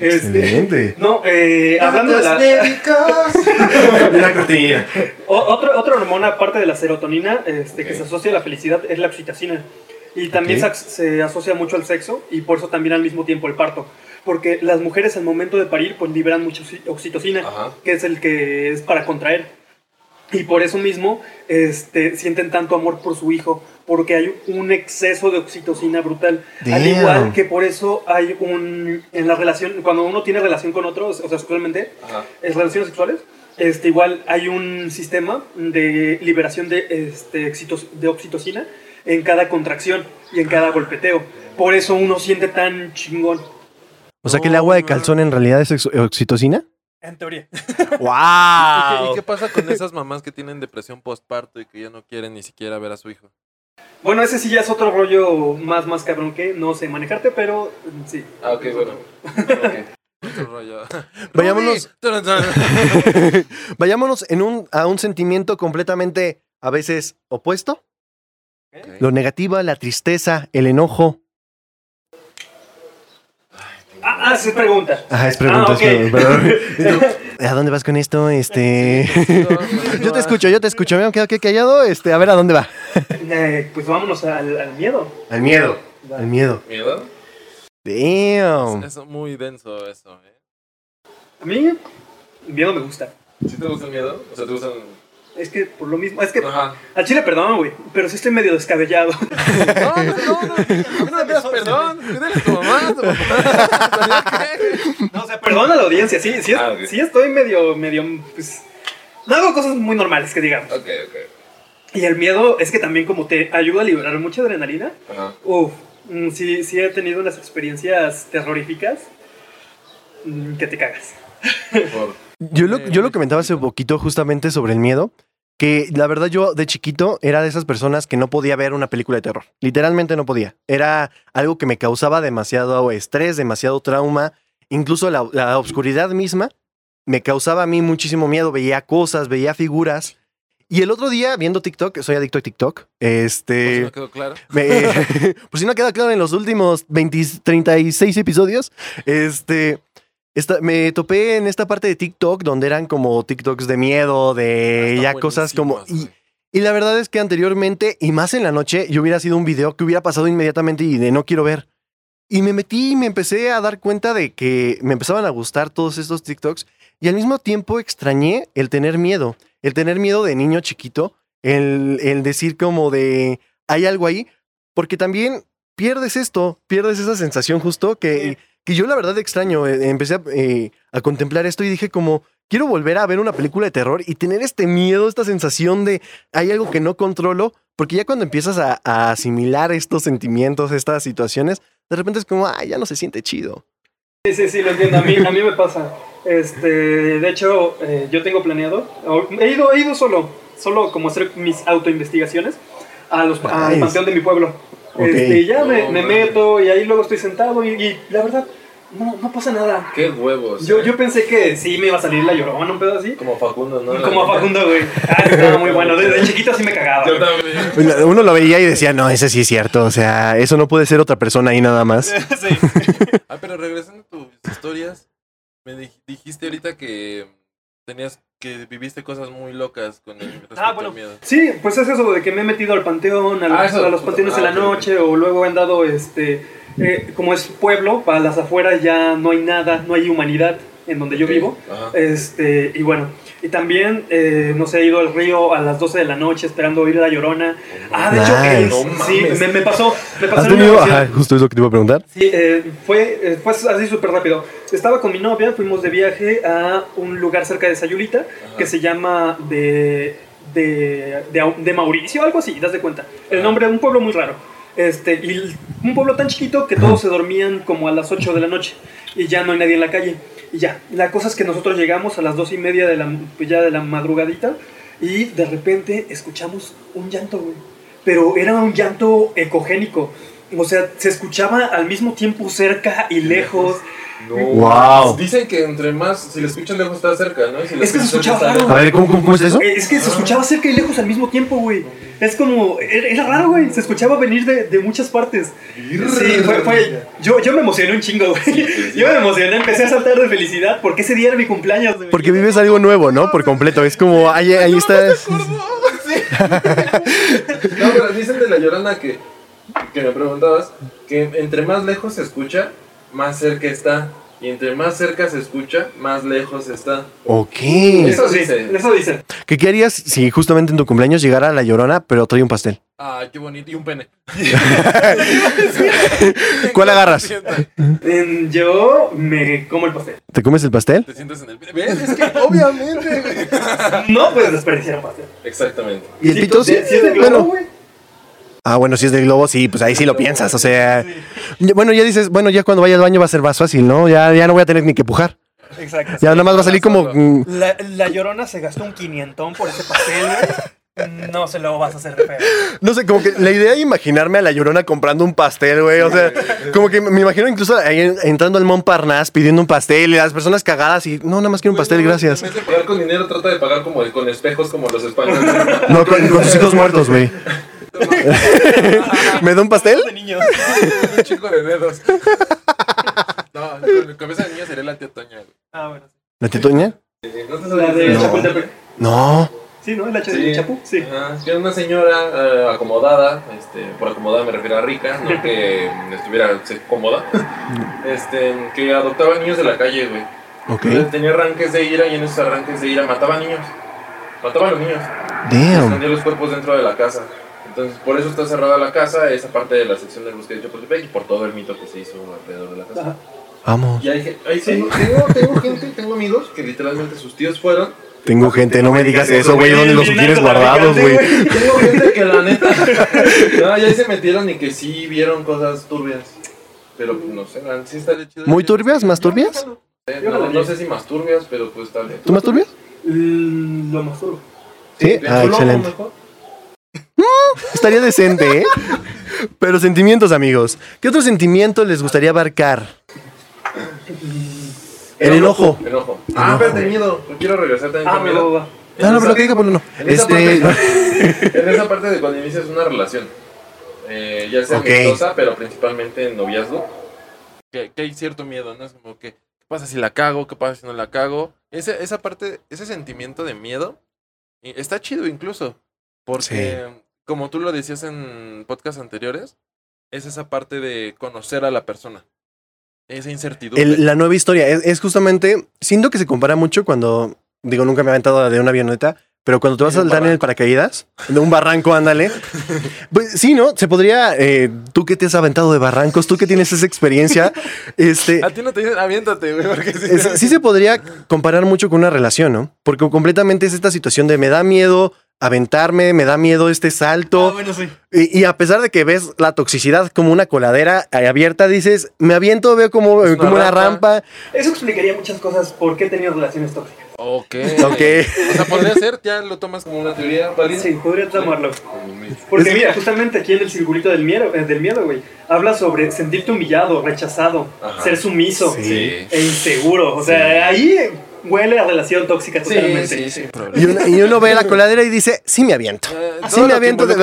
Este, no, eh, hablando de la... O- otra, otra hormona, aparte de la serotonina, este, que se asocia a la felicidad, es la oxitocina. Y también Ok. se, se asocia mucho al sexo y por eso también al mismo tiempo el parto. Porque las mujeres al momento de parir pues liberan mucha oxi- oxitocina, Ajá. que es el que es para contraer. Y por eso mismo este, sienten tanto amor por su hijo, porque hay un exceso de oxitocina brutal. Al igual que por eso hay un... En la relación, cuando uno tiene relación con otros, o sea, sexualmente, Ajá. es relaciones sexuales, este, igual hay un sistema de liberación de, este, de oxitocina en cada contracción y en cada golpeteo. Por eso uno siente tan chingón. O sea que el agua de calzón en realidad es oxitocina. En teoría. ¿Y, qué, y ¡Wow! qué pasa con esas mamás que tienen depresión postparto y que ya no quieren ni siquiera ver a su hijo? Bueno, ese sí ya es otro rollo más, más cabrón que no sé manejarte, pero sí. Ah, ok, bueno. Otro rollo. Vayámonos-. Vayámonos en un, a un sentimiento completamente a veces opuesto. Lo negativo, la tristeza, el enojo. Ah, ah, sí, pregunta. Ajá, es pregunta, es pregunta, ¿A dónde vas con esto? Este. yo te escucho, yo te escucho. Me he quedado aquí callado. Este, a ver a dónde va. Eh, pues vámonos al, al miedo. Al miedo. Al miedo. ¿Miedo? Damn. Es muy denso eso, ¿eh? A mí, el miedo me gusta. ¿Sí te gusta el miedo? O sea, ¿te gustan...? Es que por lo mismo, es que Ajá. al chile perdón, güey, pero sí estoy medio descabellado. No, no, no, no. No me pidas perdón. Pídele a tu mamá, a tu papá. No, o sea, perdón a la audiencia, sí, sí, Ah, sí estoy medio, medio, pues, no hago cosas muy normales, que digamos. Ok, ok. Y el miedo es que también como te ayuda a liberar mucha adrenalina, Ajá. uff, mm, sí, sí he tenido unas experiencias terroríficas mm, que te cagas. Por... Yo lo, yo lo comentaba hace poquito justamente sobre el miedo. Que la verdad yo de chiquito era de esas personas que no podía ver una película de terror. Literalmente no podía. Era algo que me causaba demasiado estrés, demasiado trauma. Incluso la, la oscuridad misma me causaba a mí muchísimo miedo. Veía cosas, veía figuras. Y el otro día, viendo TikTok, soy adicto a TikTok. Por si Este. no quedó claro. Me- por si no queda claro en los últimos 20, 36 episodios, este, esta- me topé en esta parte de TikTok donde eran como TikToks de miedo, de Están ya cosas como... y la verdad es que anteriormente, y más en la noche, yo hubiera sido un video que hubiera pasado inmediatamente y de no quiero ver. Y me metí y me empecé a dar cuenta de que me empezaban a gustar todos estos TikToks y al mismo tiempo extrañé el tener miedo, el tener miedo de niño chiquito, el, el decir como de, hay algo ahí, porque también pierdes esto, pierdes esa sensación justo que, que yo la verdad extraño. Eh, Empecé a, eh, a contemplar esto y dije como, quiero volver a ver una película de terror y tener este miedo, esta sensación de hay algo que no controlo, porque ya cuando empiezas a, a asimilar estos sentimientos, estas situaciones, de repente es como, ah, ya no se siente chido. Sí, sí, sí, lo entiendo. A mí, a mí me pasa. Este, de hecho, eh, yo tengo planeado. He ido, he ido solo, solo como hacer mis autoinvestigaciones a los, al Nice. panteón de mi pueblo. Ok. Este, y ya me, No, me mames. meto y ahí luego estoy sentado y, y la verdad no, no pasa nada. Qué huevos. Yo, ¿eh? yo pensé que sí me iba a salir la llorona, un pedo así. Como Facundo, ¿no? Como a. Facundo, güey. Ah, estaba muy bueno. Desde chiquito sí me cagaba. Yo también. Uno lo veía y decía, no, ese sí es cierto. O sea, eso no puede ser otra persona ahí nada más. Sí. Ah, pero regresando a tus historias, me dij- dijiste ahorita que tenías que viviste cosas muy locas con el respecto Ah, bueno. al miedo. Sí, pues es eso de que me he metido al panteón, a los, Ah, eso. a los panteones en la Ah, ok, ok. noche, o luego he andado, este, eh, como es pueblo, para las afueras ya no hay nada, no hay humanidad en donde yo vivo. Ajá. Este, y bueno, y también, eh, no sé, he ido al río a las 12 de la noche esperando oír la llorona. Ah, de hecho, Nice. el- No sí, me, me pasó, me pasó ¿Has tenido? Ajá, justo eso que te iba a preguntar. Sí, eh, fue, eh, fue así súper rápido. Estaba con mi novia, fuimos de viaje a un lugar cerca de Sayulita que se llama de, de, de, de Mauricio, algo así, das de cuenta. El Ajá. nombre de un pueblo muy raro. Este, y un pueblo tan chiquito que todos se dormían como a las 8 de la noche y ya no hay nadie en la calle. Y ya, la cosa es que nosotros llegamos a las 2 y media de la, pues ya de la madrugadita y de repente escuchamos un llanto, güey. Pero era un llanto ecogénico. O sea, se escuchaba al mismo tiempo cerca y lejos. No. Wow. Dicen que entre más, si lo escuchan lejos está cerca, ¿no? Si Es que se escuchaba está raro. A ver, ¿cómo, cómo, cómo es eso? Eh, Es que se escuchaba cerca y lejos al mismo tiempo, güey. Es como. Era, raro, güey. Se escuchaba venir de, de muchas partes. Sí, fue. fue- yo, yo me emocioné un chingo, güey. sí. Yo me emocioné, empecé a saltar de felicidad porque ese día era mi cumpleaños, güey. Porque vives algo nuevo, ¿no? Por completo. Es como, ahí, ahí estás. No, pero dicen de la llorona que, que me preguntabas que entre más lejos se escucha, más cerca está. Y entre más cerca se escucha, más lejos está. Ok. Eso sí, dice. eso dice. ¿Qué, qué harías si justamente en tu cumpleaños llegara la llorona, pero trae un pastel? Ay, qué bonito. Y un pene. ¿Cuál agarras? En- yo me como el pastel. ¿Te comes el pastel? Te sientas en el pene. ¿Ves? Es que obviamente. güey. No puedes desperdiciar un pastel. Exactamente. ¿Y el Si pito sí? Si es de globo, Bueno, güey. Ah, bueno, si es del globo, sí, pues ahí sí lo piensas. O sea, bueno, ya dices, bueno, ya cuando vaya al baño va a ser más fácil, ¿no? Ya, ya no voy a tener ni que pujar. Exacto. Ya nada más va a salir como. mm, La, la llorona se gastó un quinientón por ese pastel, güey. No se lo vas a hacer de feo. No sé, como que la idea de imaginarme a la llorona comprando un pastel, güey. O sea, como que me imagino incluso ahí entrando al Montparnasse pidiendo un pastel y las personas cagadas y no, nada más quiero un pastel, gracias. En vez de pagar con dinero, trata de pagar como con espejos como los españoles. No, con, con sus hijos muertos, güey. ¿Me da un pastel? De niños. un chico de dedos. No, con cabeza de niño sería la tía Toña. Ah, bueno. ¿La titoña? ¿No te La de No. Chapultepec. No. Sí, ¿no? La de Chapu. Sí. Ajá, que era una señora eh, acomodada, este, por acomodada me refiero a rica, no que estuviera cómoda, este, que adoptaba niños de la calle, güey. Ok. Entonces, Tenía arranques de ira y en esos arranques de ira mataba niños. Mataba a los niños. Damn. Escondía los cuerpos dentro de la casa. Entonces, por eso está cerrada la casa, esa parte de la sección del bosque de Chapultepec y por todo el mito que se hizo alrededor de la casa. Ajá. Vamos. Y hay, hay- tengo, tengo, tengo gente, tengo amigos que literalmente sus tíos fueron. Tengo gente, no me digas eso, güey. ¿Dónde los tienes guardados, güey? Tengo gente que la neta. No, ya se metieron y que sí vieron cosas turbias. Pero pues, no sé, sí está chido. ¿Muy turbias? ¿Más turbias? No, no sé si más turbias, pero pues tal vez. ¿Tú más turbias? Mm, Lo más duro. Sí. Ah, ¿Tú lo excelente. Estaría decente, ¿eh? Pero sentimientos, amigos. ¿Qué otro sentimiento les gustaría abarcar? El enojo. Enojo. Ah, espérate, miedo. Quiero regresar también Ah, con miedo. va. Ah, no, pero que diga por uno. En esa, Este. parte, en esa parte de cuando inicias una relación, eh, ya sea Ok. amistosa, pero principalmente en noviazgo, que, que hay cierto miedo, ¿no? Es como que, ¿qué pasa si la cago? ¿Qué pasa si no la cago? Ese, esa parte, ese sentimiento de miedo, está chido incluso, porque, como tú lo decías en podcasts anteriores, es esa parte de conocer a la persona, esa incertidumbre. El- la nueva historia es, es justamente. Siento que se compara mucho cuando. Digo, nunca me he aventado de una avioneta. Pero cuando te vas a saltar en el paracaídas, de un barranco, ándale. Pues sí, ¿no? Se podría. eh, tú que te has aventado de barrancos, tú que tienes esa experiencia, este. A ti no te dicen, aviéntate, güey, porque sí, Es- sí se podría comparar mucho con una relación, ¿no? Porque completamente es esta situación de me da miedo aventarme, me da miedo este Ah, salto. bueno, sí. Y, y a pesar de que ves la toxicidad como una coladera eh, abierta, dices, me aviento, veo como, Es una como una rampa. rampa. Eso explicaría muchas cosas por qué he tenido relaciones tóxicas. Ok. Ok. O sea, podría ser, ya lo tomas como una teoría válida. Sí, podría tomarlo. Porque mira, justamente aquí en el circulito del miedo, eh, del miedo, güey, habla sobre sentirte humillado, rechazado, Ajá. ser sumiso Sí. e inseguro. O sea, Sí. ahí huele a relación tóxica Sí, totalmente. sí, Y uno, y uno ve la coladera y dice, sí me aviento. Eh, Sí me aviento. de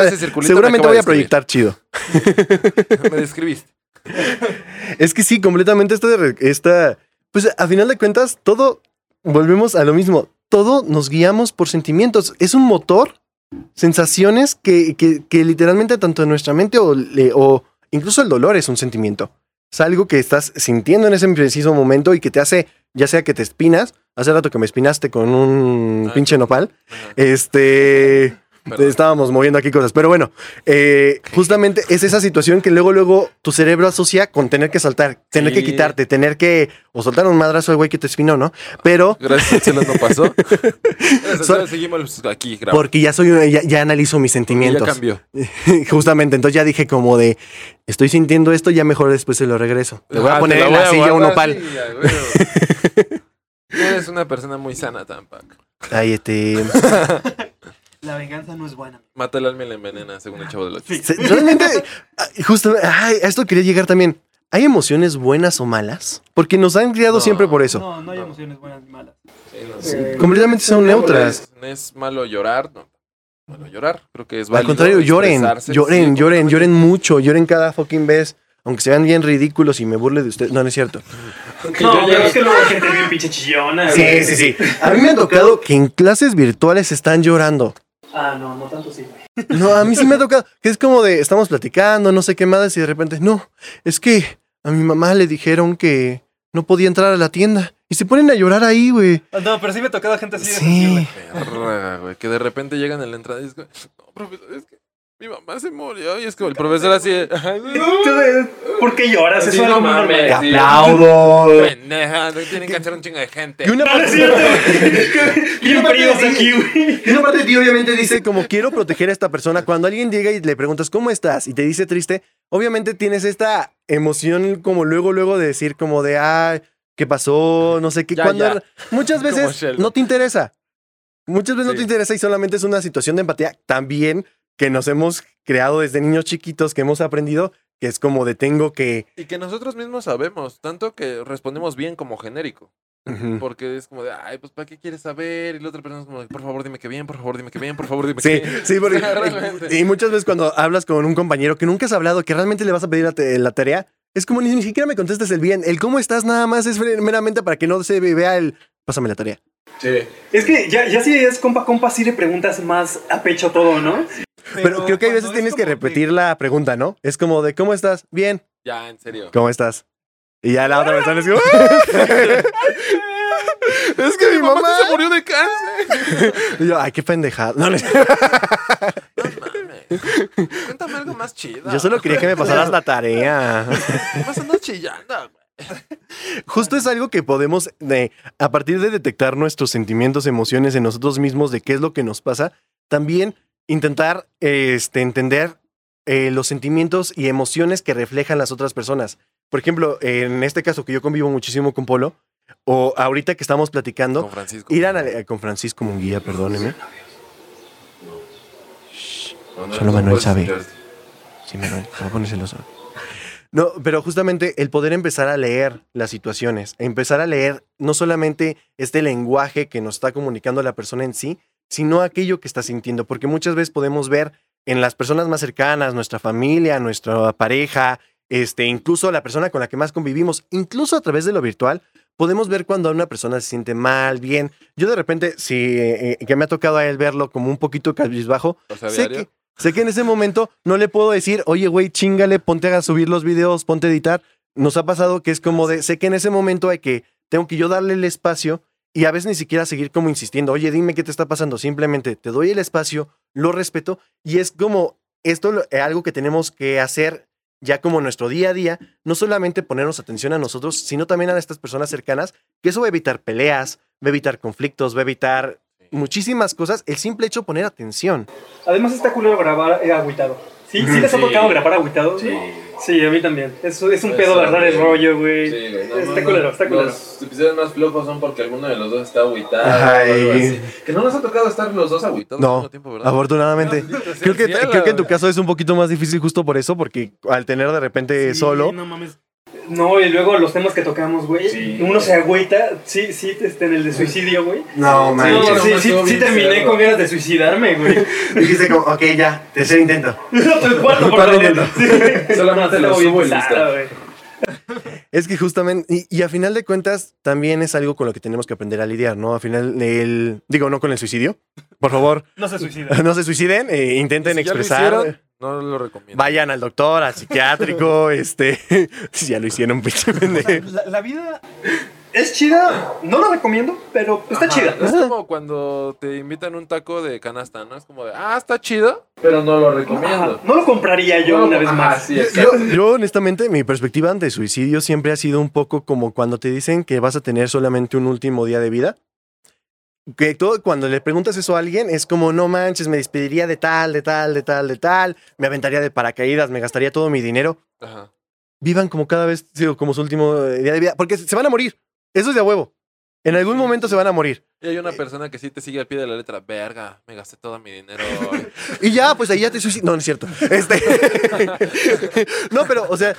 Seguramente me voy a proyectar chido. Me describiste. Es que sí, completamente esto de re- esta. Pues a final de cuentas, todo. Volvemos a lo mismo. Todo nos guiamos por sentimientos. Es un motor, sensaciones que, que, que literalmente tanto en nuestra mente o, le- o incluso el dolor es un sentimiento. Es algo que estás sintiendo en ese preciso momento y que te hace, ya sea que te espinas. Hace rato que me espinaste con un Ah, pinche nopal. Este. Perdón. Estábamos moviendo aquí cosas, pero bueno, eh, justamente es esa situación que luego, luego tu cerebro asocia con tener que saltar, tener que quitarte, tener que o soltar un madrazo al güey que te espinó, ¿no? Pero Gracias, no pasó. Gracias, So- seguimos aquí grabando. porque ya soy, ya, ya analizo mis Ya sentimientos. cambió. Justamente, entonces ya dije como de, estoy sintiendo esto, ya mejor después se lo regreso. Le voy Ah, a te poner en la silla un opal. Eres una persona muy sana, Tampac. Ay, este. La venganza no es buena. Mata el alma y la envenena, según el chavo de los se- Realmente, justo, ay, a esto quería llegar también. ¿Hay emociones buenas o malas? Porque nos han criado No. siempre por eso. No, no hay emociones buenas ni malas. Sí, Eh, Completamente son neutras. No es malo llorar, no. Malo llorar, creo que es Al válido. contrario, lloren, lloren, sí, lloren, lloren mucho, lloren cada fucking vez. Aunque se vean bien ridículos y me burle de ustedes. No, no es cierto. No, yo pero es que luego hay gente bien pinche chillona. güey. sí. A mí me ha tocado que en clases virtuales están llorando. Ah, no, no tanto sí, güey. No, a mí sí me ha tocado. Que es como de, estamos platicando, no sé qué más, y de repente, no, es que a mi mamá le dijeron que no podía entrar a la tienda. Y se ponen a llorar ahí, güey. No, pero sí me ha tocado gente así de Sí. Perra, güey, que de repente llegan en la entrada y es como, no, profesor, es que mi mamá se murió. Y es como el profesor así, de, "Ay, no, ¿Por qué lloras? Eso es no mames. normal. Sí. aplaudo. pendeja, no tienen que hacer un chingo de gente. Y una parte. Bien fríos aquí, güey. y una parte de ti obviamente dice como quiero proteger a esta persona. Cuando alguien llega y le preguntas cómo estás y te dice triste, obviamente tienes esta emoción como luego, luego de decir como de, ay, ¿qué pasó? No sé qué. Ya, Cuando ya. muchas veces no te interesa. Muchas veces no te interesa y solamente es una situación de empatía también que nos hemos creado desde niños chiquitos, que hemos aprendido, que es como de tengo que... Y que nosotros mismos sabemos, tanto que respondemos bien como genérico. Porque es como de, ay, pues ¿para qué quieres saber? Y la otra persona es como de, por favor dime que bien, por favor dime que bien, por favor dime Sí, que bien. sí, porque, y muchas veces cuando hablas con un compañero que nunca has hablado, que realmente le vas a pedir la, tarea, es como ni, ni siquiera me contestes el bien. El cómo estás nada más es meramente para que no se vea el pásame la tarea. Sí. Es que ya, ya si es compa compa, sí le preguntas más a pecho todo, ¿no? Pero, creo que hay veces tienes que repetir la pregunta, ¿no? Es como de ¿cómo estás? Bien, Ya, en serio. ¿cómo estás? Y ya la otra persona es como Es que mi mamá se murió de cáncer. Y yo, ay, qué pendejada. No, no. Cuéntame algo más chido. yo solo quería que me pasaras la tarea. Andas chillando, güey. Justo es algo que podemos, de, a partir de detectar nuestros sentimientos, emociones en nosotros mismos, de qué es lo que nos pasa, también intentar este, entender eh, los sentimientos y emociones que reflejan las otras personas. Por ejemplo, en este caso que yo convivo muchísimo con Polo, o ahorita que estamos platicando, Con Francisco. ir a con Francisco Munguía, perdóneme. No, no, Solo Manuel sabe. Sí, Manuel, celoso. No, pero justamente el poder empezar a leer las situaciones, empezar a leer no solamente este lenguaje que nos está comunicando la persona en sí, sino aquello que está sintiendo, porque muchas veces podemos ver en las personas más cercanas, nuestra familia, nuestra pareja, este, incluso la persona con la que más convivimos, incluso a través de lo virtual, podemos ver cuando una persona se siente mal, bien. Yo de repente, si eh, que me ha tocado a él verlo como un poquito cabizbajo, O sea, sé que, sé que en ese momento no le puedo decir, oye, güey, chingale, ponte a subir los videos, ponte a editar. Nos ha pasado que es como de, sé que en ese momento hay que, tengo que yo darle el espacio y a veces ni siquiera seguir como insistiendo, oye, dime qué te está pasando. Simplemente te doy el espacio, lo respeto y es como esto es algo que tenemos que hacer ya como nuestro día a día, no solamente ponernos atención a nosotros, sino también a estas personas cercanas, que eso va a evitar peleas, va a evitar conflictos, va a evitar muchísimas cosas, el simple hecho de poner atención. Además está culero grabar eh, agüitado. ¿Sí? ¿Sí les ha tocado grabar agüitado? Sí. Sí, a mí también. Es, es un pedo agarrar el rollo, güey. Sí, güey, no, está no, culero, está culero. Los episodios más flojos son porque alguno de los dos está agüitado. Ay. o algo así. Que no nos ha tocado estar los dos agüitados No, al mismo tiempo, ¿verdad? Afortunadamente. Creo que, cielo, creo que en tu caso es un poquito más difícil justo por eso, porque al tener de repente Sí, solo, No mames. No, y luego los temas que tocamos, güey. Sí. Uno se agüita. Sí, sí, este, en el de suicidio, güey. No, manches. sí, No, sí, sí terminé con ganas de suicidarme, güey. dijiste como, ok, ya, tercer intento. El cuarto, por Cuarto favor. intento. Sí. Solamente No, lo subo y. Es que justamente, y, y a final de cuentas, también es algo con lo que tenemos que aprender a lidiar, ¿no? A final, el, digo, no con el suicidio. Por favor, No se suicida. no se suiciden, eh, intenten Si ya lo expresar. No lo recomiendo. Vayan al doctor, al psiquiátrico, este. Si ya lo hicieron, pinche pendejo. La, la vida es chida. No lo recomiendo, pero está Ajá, chida. Es como cuando te invitan un taco de canasta, ¿no? Es como de, ah, está chido, pero no lo recomiendo. No lo compraría yo No, una vez más. sí, Yo, yo, honestamente, mi perspectiva ante suicidio siempre ha sido un poco como cuando te dicen que vas a tener solamente un último día de vida. Que todo, cuando le preguntas eso a alguien, es como, no manches, me despediría de tal, de tal, de tal, de tal, me aventaría de paracaídas, me gastaría todo mi dinero. Ajá. Vivan como cada vez, como su último eh, día de vida, porque se van a morir. Eso es de a huevo. En algún momento se van a morir. Y hay una persona que sí te sigue al pie de la letra, verga, me gasté todo mi dinero. hoy". Y ya, pues ahí ya te suicidas. No, no es cierto. Este... no, pero, o sea,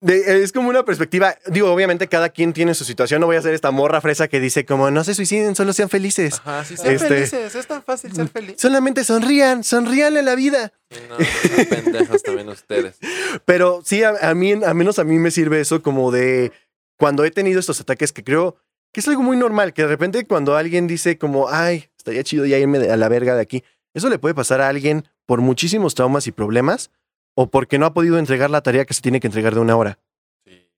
de- es como una perspectiva. Digo, obviamente cada quien tiene su situación. No voy a ser esta morra fresa que dice como no se suiciden, solo sean felices. Ajá, sí, sean Este- felices, es tan fácil ser feliz. Solamente sonrían, sonríanle a la vida. No, sean pendejos también ustedes. Pero sí, a, a mí, a menos a mí me sirve eso como de cuando he tenido estos ataques que creo que es algo muy normal, que de repente cuando alguien dice como, ay, estaría chido ya irme a la verga de aquí, eso le puede pasar a alguien por muchísimos traumas y problemas o porque no ha podido entregar la tarea que se tiene que entregar de una hora. Sí.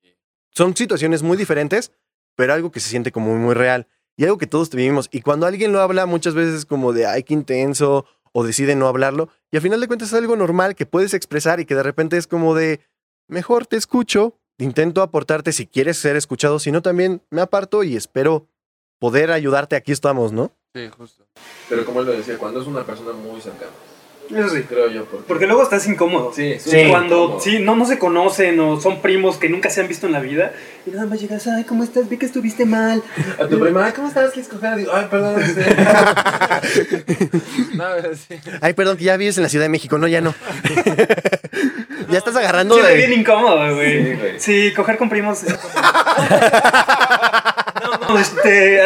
Son situaciones muy diferentes, pero algo que se siente como muy real y algo que todos vivimos. Y cuando alguien lo habla, muchas veces es como de, ay, qué intenso, o decide no hablarlo, y al final de cuentas es algo normal que puedes expresar y que de repente es como de, mejor te escucho, intento aportarte si quieres ser escuchado, si no también me aparto y espero poder ayudarte, aquí estamos, ¿no? Sí, justo. Pero como él lo decía, cuando es una persona muy cercana, Eso sí. creo yo. Porque, Porque luego estás incómodo. Sí, Sí. Cuando sí, no, no se conocen o son primos que nunca se han visto en la vida y nada más llegas, ay, ¿cómo estás? Vi que estuviste mal. A tu prima, ay, ¿cómo estás? ¿Quieres coger? Digo, ay, perdón. No, sí. Ay, perdón, que ya vives en la Ciudad de México, no, ya no. ya estás agarrando Siente de... bien incómodo, güey. Sí, güey. Sí, coger con primos. es- este.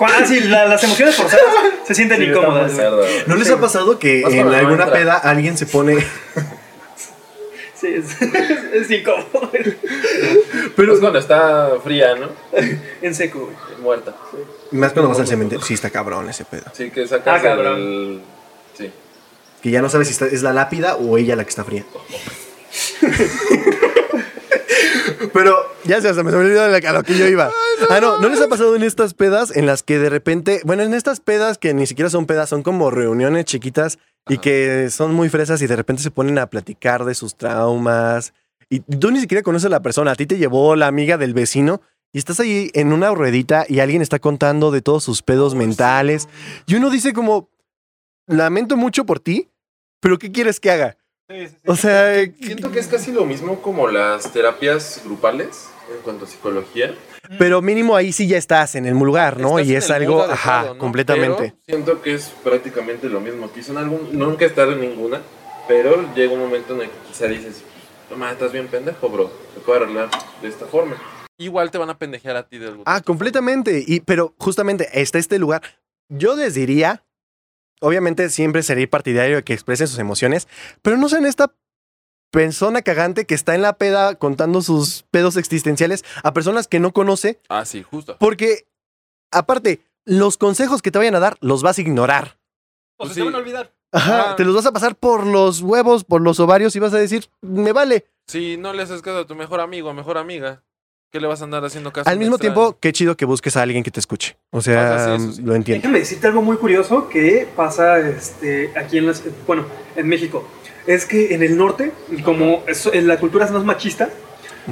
ah, sí, la- las emociones forzadas se sienten Sí, incómodas. cerdo. ¿No les ha pasado que Más en alguna entra. peda alguien se pone... Sí, es, es incómodo. Pero Es cuando está fría, ¿no? En seco. Muerta. más cuando vas al cementerio, sí está cabrón ese pedo. Sí, que sacas Ah, cabrón. el... Sí. Que ya no sabes si está- es la lápida o ella la que está fría. Pero ya se, hasta me se me olvidó a lo que yo iba. Ah, no, ¿no les ha pasado en estas pedas en las que de repente, bueno, en estas pedas que ni siquiera son pedas, son como reuniones chiquitas y Ajá. que son muy fresas y de repente se ponen a platicar de sus traumas y tú ni siquiera conoces a la persona, a ti te llevó la amiga del vecino y estás ahí en una ruedita y alguien está contando de todos sus pedos mentales y uno dice como, lamento mucho por ti, pero ¿qué quieres que haga? O sea, eh, Siento que es casi lo mismo como las terapias grupales en cuanto a psicología. pero mínimo ahí sí ya estás en el lugar, ¿no? Estás y es algo, ajá, completamente. Pero siento que es prácticamente lo mismo. Quizá en algún, nunca he estado en ninguna, pero llega un momento en el que quizá dices, toma, estás bien pendejo, bro. Se puede arreglar de esta forma. Igual te van a pendejear a ti de algún Ah, completamente. Y, pero justamente está este lugar. Yo les diría, obviamente siempre seré partidario de que expresen sus emociones, pero no sean esta persona cagante que está en la peda contando sus pedos existenciales a personas que no conoce, Ah, sí, justo. porque aparte, los consejos que te vayan a dar los vas a ignorar. O Pues se te sí. van a olvidar. Ajá, Ah. te los vas a pasar por los huevos, por los ovarios y vas a decir, me vale. Si no le haces caso a tu mejor amigo o mejor amiga, ¿qué le vas a andar haciendo caso? Al mismo extraño? tiempo, qué chido que busques a alguien que te escuche. O sea, Ajá, sí, sí. lo entiendo. Déjame decirte algo muy curioso que pasa este, aquí en las, bueno, en México. Es que en el norte, como es- en la cultura es más machista,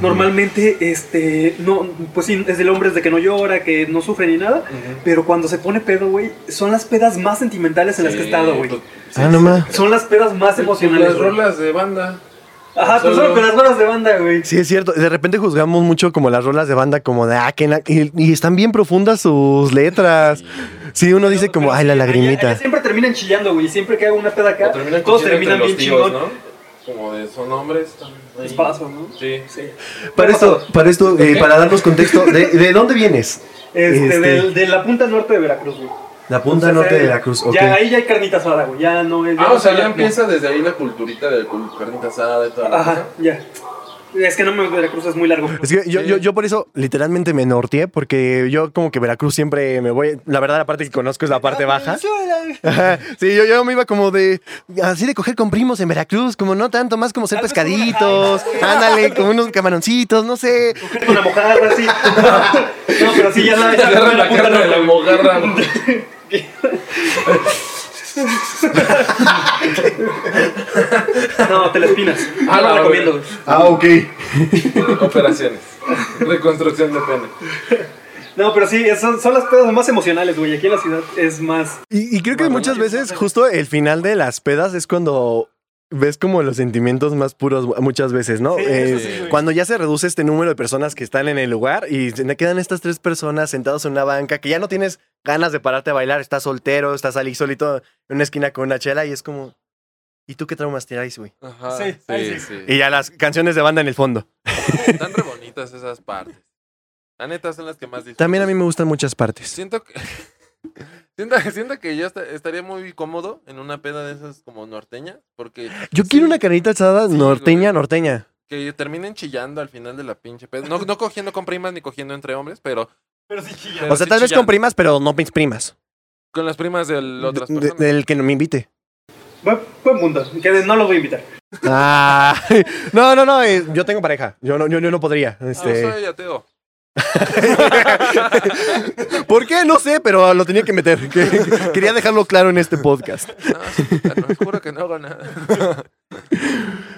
normalmente este, no, pues sí, es del hombre es de que no llora, que no sufre ni nada. Ujú. Pero cuando se pone pedo, güey, son las pedas más sentimentales en las que he Sí, estado, güey. pues, Ah, sí, no sí. más. Son las pedas más emocionales. Las rolas de banda. Ajá, tú Solo- solo con las rolas de banda, güey. Sí, es cierto. De repente juzgamos mucho como las rolas de banda, como de, ah, que na- y, y están bien profundas sus letras. Sí, uno dice como, ay, la allá- lagrimita. allá siempre terminan chillando, güey. Siempre que hago una peda acá, O terminan todos cogiendo terminan entre bien los tíos, chingón. ¿no? Como de son hombres. están ahí. Es paso, ¿no? Sí. Sí. Para esto, para esto, eh, para darnos contexto, ¿de, de dónde vienes? Este, Este- del- de la punta norte de Veracruz, güey. La punta Entonces, norte de eh, Veracruz, ok. Ya, ahí ya hay carnita asada, güey. Ya no es. Ah, no o sea, ya empieza desde ahí la culturita de carnita asada y toda la Ajá, cosa. ya. Es que no me Veracruz es muy largo. Es que yo, yo, yo por eso literalmente me norteé, porque yo como que Veracruz siempre me voy. La verdad, la parte que conozco es la parte baja. Ajá. Sí, yo, yo me iba como de. Así de coger con primos en Veracruz, como no tanto, más como ser pescaditos. Ándale, como unos camaroncitos, no sé. Con una mojarra, así. No, pero sí, ya la. ya la de la norte. mojarra. No, te la espinas. Ah, no, lo recomiendo, güey. Ah, ok. Operaciones. Reconstrucción de pene. No, pero sí, son, son las pedas más emocionales, güey. Aquí en la ciudad es más. Y, y creo que Bueno, muchas veces, justo el final de las pedas es cuando ves como los sentimientos más puros muchas veces, ¿no? Sí, Eh, sí, cuando ya se reduce este número de personas que están en el lugar y se quedan estas tres personas sentados en una banca que ya no tienes ganas de pararte a bailar, estás soltero, estás ahí solito en una esquina con una chela y es como, ¿y tú qué traumas traes, güey? Ajá. Sí, sí. sí. Y ya las canciones de banda en el fondo. Están re bonitas esas partes. La neta son las que más disfruto. También a mí me gustan muchas partes. Siento que. Siento, siento que yo esta- estaría muy cómodo en una peda de esas como norteña. Porque. Yo sí, quiero una carnita asada Sí, norteña, güey. norteña. Que terminen chillando al final de la pinche peda. No, no cogiendo con primas ni cogiendo entre hombres, pero Pero sí chilla. Pero o sea, sí tal vez con chillando. primas, pero no mis primas. con las primas de otras De- de- personas. del que no me invite. Buen, buen punto. Que no los voy a invitar. Ah, no, no, no, eh, yo tengo pareja. Yo no, yo, yo no podría. Ah, Este, soy ateo. ¿Por qué? No sé, pero lo tenía que meter. Que- quería dejarlo claro en este podcast. No, claro, juro que no hago nada.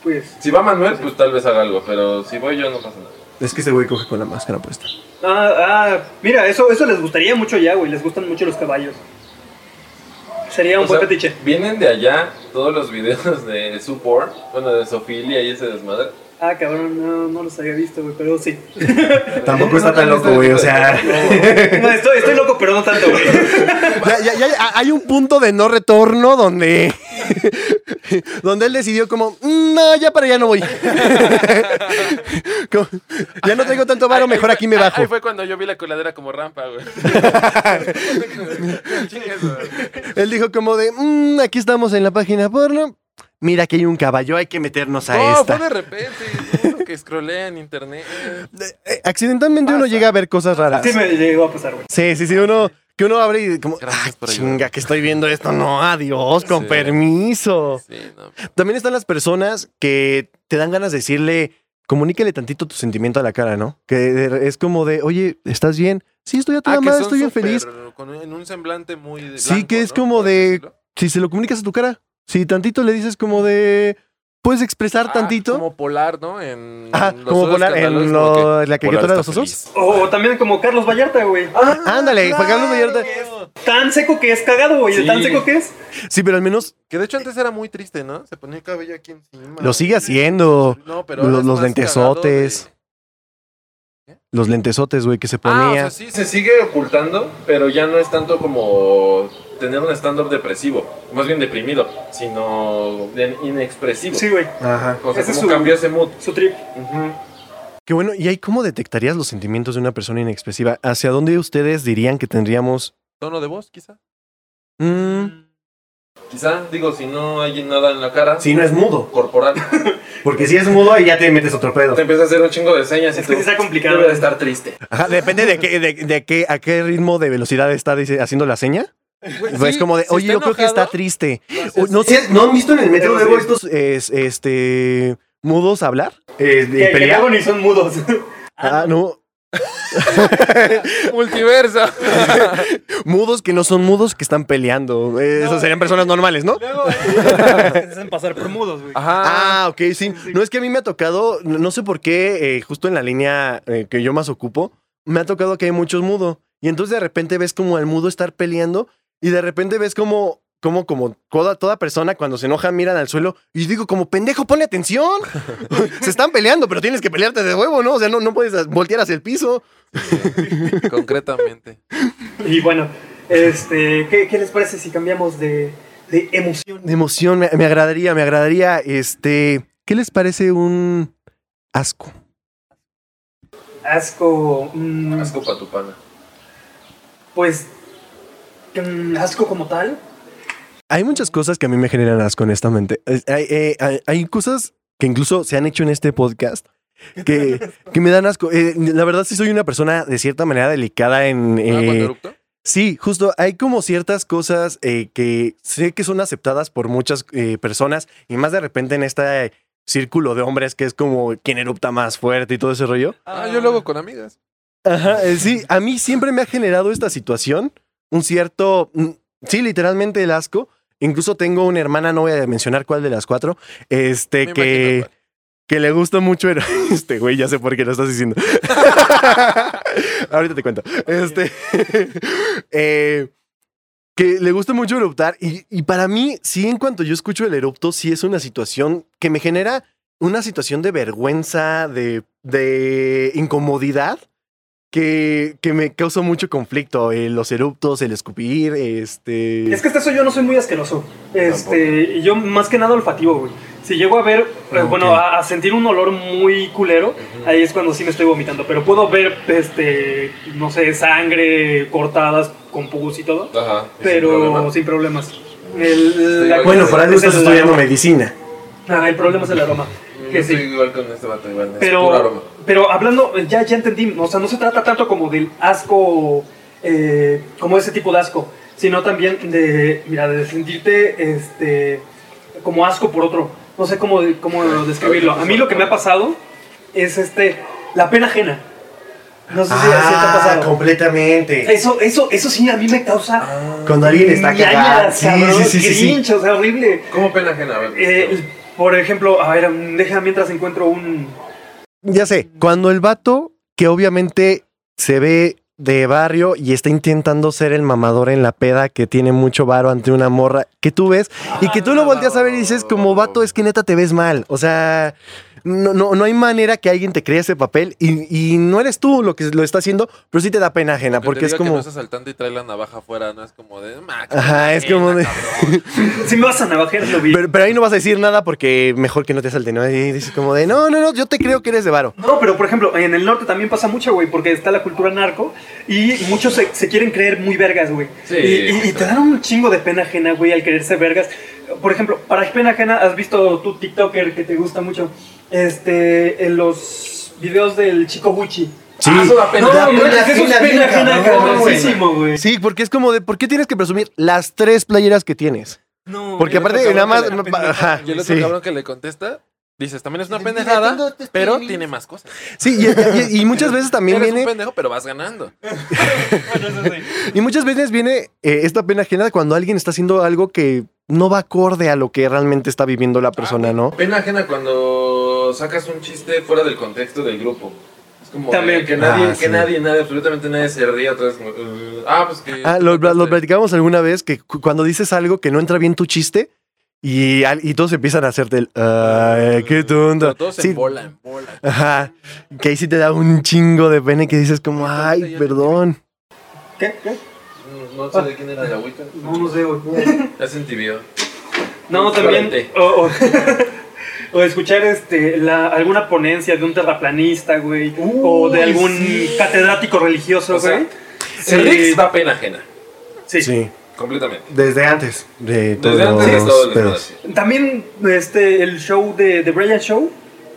Pues. Si va Manuel, pues tal vez haga algo, pero si voy yo no pasa nada. Es que ese güey coge con la máscara puesta. Ah, ah, mira, eso, eso les gustaría mucho ya, güey. Les gustan mucho los caballos. Sería un O buen sea, fetiche. Vienen de allá todos los videos de support, bueno, de Sofilia y ese desmadre. Ah, cabrón, no, no los había visto, güey, pero sí. Tampoco está tan loco, güey. O sea, No, estoy, estoy loco, pero no tanto, güey. ya, ya- ya hay un punto de no retorno donde. donde él decidió, como, "Mm, no, ya para allá no voy. Como, ya no tengo tanto varo, mejor aquí me bajo. Ahí fue cuando yo vi la coladera como rampa, güey. Él dijo, como de, "Mm, aquí estamos en la página porno. Mira que hay un caballo, hay que meternos a No, esta. fue de repente. uno que scrollea en internet. Eh, Accidentalmente uno llega a ver cosas raras. Sí me llegó a pasar, güey. Sí, sí, sí, uno que uno abre y como, Gracias "Ay, por chinga, ayudar". que estoy viendo esto. No, adiós, con Sí. permiso. Sí, no. También están las personas que te dan ganas de decirle, comuníquele tantito tu sentimiento a la cara, ¿no? Que es como de, oye, ¿estás bien? Sí, estoy a toda Ah, madre, estoy bien feliz. con- en un semblante muy. de Sí, que blanco, es ¿no? como de- decirlo. Si se lo comunicas a tu cara, si tantito le dices como de, puedes expresar Ah, tantito. Como polar, ¿no? En Ajá, los como polar en lo- que la caricatura de los osos. O también como Carlos Vallarta, güey. Ándale, Juan Carlos Vallarta. Tan seco que es cagado, güey. Sí. Tan seco que es. Sí, pero al menos Que de hecho antes era muy triste, ¿no? Se ponía el cabello aquí encima. lo sigue haciendo. No, pero Los- los lentesotes. cagado Los lentesotes, güey, que se de- Ah, o ponía. sea, sí, se sigue ocultando, pero ya no es tanto como tener un estándar depresivo, más bien deprimido, sino de inexpresivo. Sí, güey. Ajá. O sea, Ese es como su- cambió ese mood. Su trip. Ujú. Qué bueno. ¿Y ahí cómo detectarías los sentimientos de una persona inexpresiva? ¿Hacia dónde ustedes dirían que tendríamos? Tono de voz, quizá. Mm, Quizá, digo, si no hay nada en la cara. Si no es mudo. Corporal. Porque si es mudo, ahí ya te metes otro pedo. te empieza a hacer un chingo de señas y Es que tú está complicado. debe de estar triste. Ajá, depende de qué, de, de qué, a qué ritmo de velocidad está dice- haciendo la seña. Pues Sí, como de, oye, yo creo que está triste. no así. sé, ¿no han visto en el metro luego sí. estos es- este mudos hablar? Eh, de Que, que pelear. ni son mudos. Ah, no. Multiverso. Mudos que no son mudos que están peleando. Eh, Esas serían personas normales, ¿no? Luego se hacen pasar por mudos, güey. Ajá. Ah, ok, sí. No es que a mí me ha tocado, no no sé por qué, eh, justo en la línea eh, que yo más ocupo, me ha tocado que hay muchos mudos. Y entonces de repente ves como al mudo estar peleando y de repente ves como como, como toda, toda persona cuando se enoja miran al suelo y digo, como pendejo, ponle atención. se están peleando, pero tienes que pelearte de huevo, ¿no? O sea, no, no puedes voltear hacia el piso. Concretamente. Y bueno, este, ¿qué, qué les parece si cambiamos de, de emoción? De emoción, me, me agradaría, me agradaría, este, ¿qué les parece un asco? Asco. mm, Asco pa' tu pana. Pues. Asco como tal. Hay muchas cosas que a mí me generan asco, honestamente. Hay, eh, hay- hay cosas que incluso se han hecho en este podcast que, que me dan asco. Eh, la verdad, sí soy una persona de cierta manera delicada en... ¿Ah, cuando eh, sí, justo, hay como ciertas cosas eh, que sé que son aceptadas por muchas eh, personas y más de repente en este círculo de hombres que es como quien erupta más fuerte y todo ese rollo. Ah, yo lo hago con amigas. Ajá, eh, sí, a mí siempre me ha generado esta situación un cierto, mm, sí, literalmente el asco. Incluso tengo una hermana, no voy a mencionar cuál de las cuatro, este, Me que, imagino que le gusta mucho. el- Este güey, ya sé por qué lo estás diciendo. Ahorita te cuento. Este, eh, que le gusta mucho eruptar. Y, y para mí, sí, en cuanto yo escucho el erupto, sí es una situación que me genera una situación de vergüenza, de, de incomodidad. Que, que me causa mucho conflicto, eh, los eruptos, el escupir, este... Es que hasta eso yo no soy muy asqueroso. Este, y yo más que nada olfativo, güey. Si llego a ver, eh, bueno, a, a sentir un olor muy culero, ahí es cuando sí me estoy vomitando. Pero puedo ver, este, no sé, sangre cortadas con pus y todo, Ajá. y sin pero problema. sin problemas. El, igual Bueno, por algo es estás estudiando medicina. Ah, el problema es el aroma. Que estoy sí. igual con este vato, igual. es puro aroma. Pero, hablando, ya, ya entendí, o sea, no se trata tanto como del asco, eh, como ese tipo de asco, sino también de, mira, de sentirte, este, como asco por otro. No sé cómo, cómo describirlo. A mí lo que me ha pasado es, este, la pena ajena. No sé si, si te ha pasado. completamente. Eso, eso, eso sí a mí me causa Cuando alguien está cagado. Sí, sí, sí, sí, sí. cringe, o sea, horrible. ¿Cómo pena ajena? A ver, Eh, por ejemplo, a ver, deja mientras encuentro un... Ya sé, cuando el vato, que obviamente se ve de barrio y está intentando ser el mamador en la peda que tiene mucho varo ante una morra que tú ves y que tú lo volteas a ver y dices como vato es que neta te ves mal. O sea, no, no, no hay manera que alguien te crea ese papel y, y no eres tú lo que lo está haciendo, pero sí te da pena ajena porque te es diga que como... no es asaltante y trae la navaja afuera, no es como de. "Ma, qué Ajá, es como de- cabrón". Si me vas a navajear, lo vi. Pero, pero ahí no vas a decir nada porque mejor que no te salte, ¿no? Y dices como de, no, no, no, yo te creo que eres de varo. No, pero por ejemplo, en el norte también pasa mucho, güey, porque está la cultura narco y muchos se, se quieren creer muy vergas, güey. Sí, y, y- y te dan un chingo de pena ajena, güey, al creerse vergas. Por ejemplo, para pena ajena, has visto tu TikToker que te gusta mucho, este, en los videos del chico Gucci. Sí. Ah, eso da pena. No, eso es pena ajena, cabroncísimo, güey. Sí, porque es como de, ¿por qué tienes que presumir las tres playeras que tienes? No, Porque aparte, nada más- Y el otro Sí. cabrón que le contesta, dices, también es una Dices, "Mira, pendejada, tres pero premios". tiene más cosas. Sí, y, y- y muchas veces también Eres un viene, pendejo, pero vas ganando. Bueno, eso sí. y muchas veces viene eh, esta pena ajena cuando alguien está haciendo algo que no va acorde a lo que realmente está viviendo la persona, ¿no? Pena ajena cuando sacas un chiste fuera del contexto del grupo. Es como También. que, que nadie, Ah, que sí. nadie, nadie, absolutamente nadie se ríe otra vez. como, "Uh, ah, pues que. Ah, lo, lo platicamos alguna vez que cu- cuando dices algo que no entra bien tu chiste y, y todos empiezan a hacerte el, ay, qué tonto. Pero todos Sí. en bola, en bola. Ajá, que ahí sí te da un chingo de pena y que dices como, ay, perdón. ¿Qué? ¿Qué? No, no sé de quién era la agüita. No, no sé, güey. Ya. No, también. O, o- o escuchar este, la, alguna ponencia de un terraplanista, güey. o de algún sí. catedrático religioso, O sea, güey. El Rix da pena ajena. sí. Sí, Completamente. desde antes de todos Desde antes de los todo el pedos. También este, el show de, de Brian Show.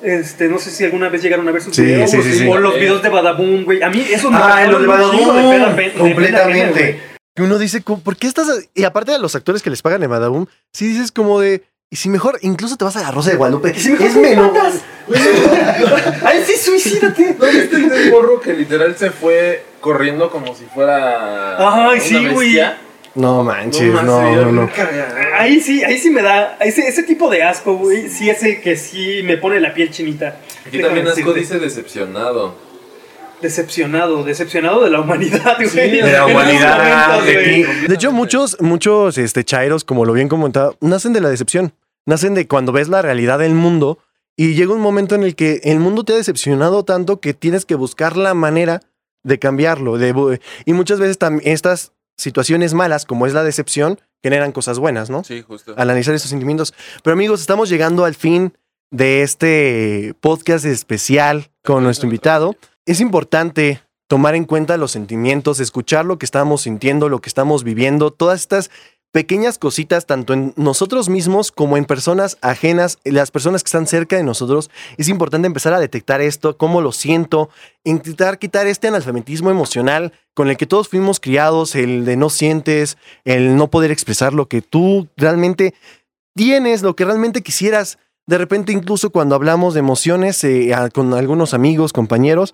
Este, no sé si alguna vez llegaron a ver sus Sí, videos. sí, sí, sí. O los Eh. videos de Badaboom, güey. A mí eso me Ah, lo de Badaboom, completamente. Que uno dice, como, ¿por qué estás? a-? Y aparte de los actores que les pagan en Badaboom, sí dices como de, y si mejor, incluso te vas a la Rosa de Guadalupe. Y si mejor es te menos. matas. Ay, sí, suicídate. ¿No viste el morro que literal se fue corriendo como si fuera. Ay, una sí, güey. bestia? No manches, no, no, no. Ahí sí, ahí sí me da. Ese, ese tipo de asco, güey. Sí es el que sí me pone la piel chinita. Aquí también Asco decirte. dice decepcionado. decepcionado, decepcionado de la humanidad, güey. de la En humanidad, momentos, de güey. ti. De hecho, muchos, muchos este, chairos, como lo bien comentado, nacen de la decepción. Nacen de cuando ves la realidad del mundo y llega un momento en el que el mundo te ha decepcionado tanto que tienes que buscar la manera de cambiarlo. de bu- y muchas veces tam- estas situaciones malas, como es la decepción, generan cosas buenas, ¿no? Sí, justo. al analizar estos sentimientos. Pero amigos, estamos llegando al fin de este podcast especial con nuestro invitado. Es importante tomar en cuenta los sentimientos, escuchar lo que estamos sintiendo, lo que estamos viviendo, todas estas pequeñas cositas, tanto en nosotros mismos como en personas ajenas, las personas que están cerca de nosotros. Es importante empezar a detectar esto, cómo lo siento, intentar quitar este analfabetismo emocional con el que todos fuimos criados, el de no sientes, el no poder expresar lo que tú realmente tienes, lo que realmente quisieras. De repente, incluso cuando hablamos de emociones eh, con algunos amigos, compañeros,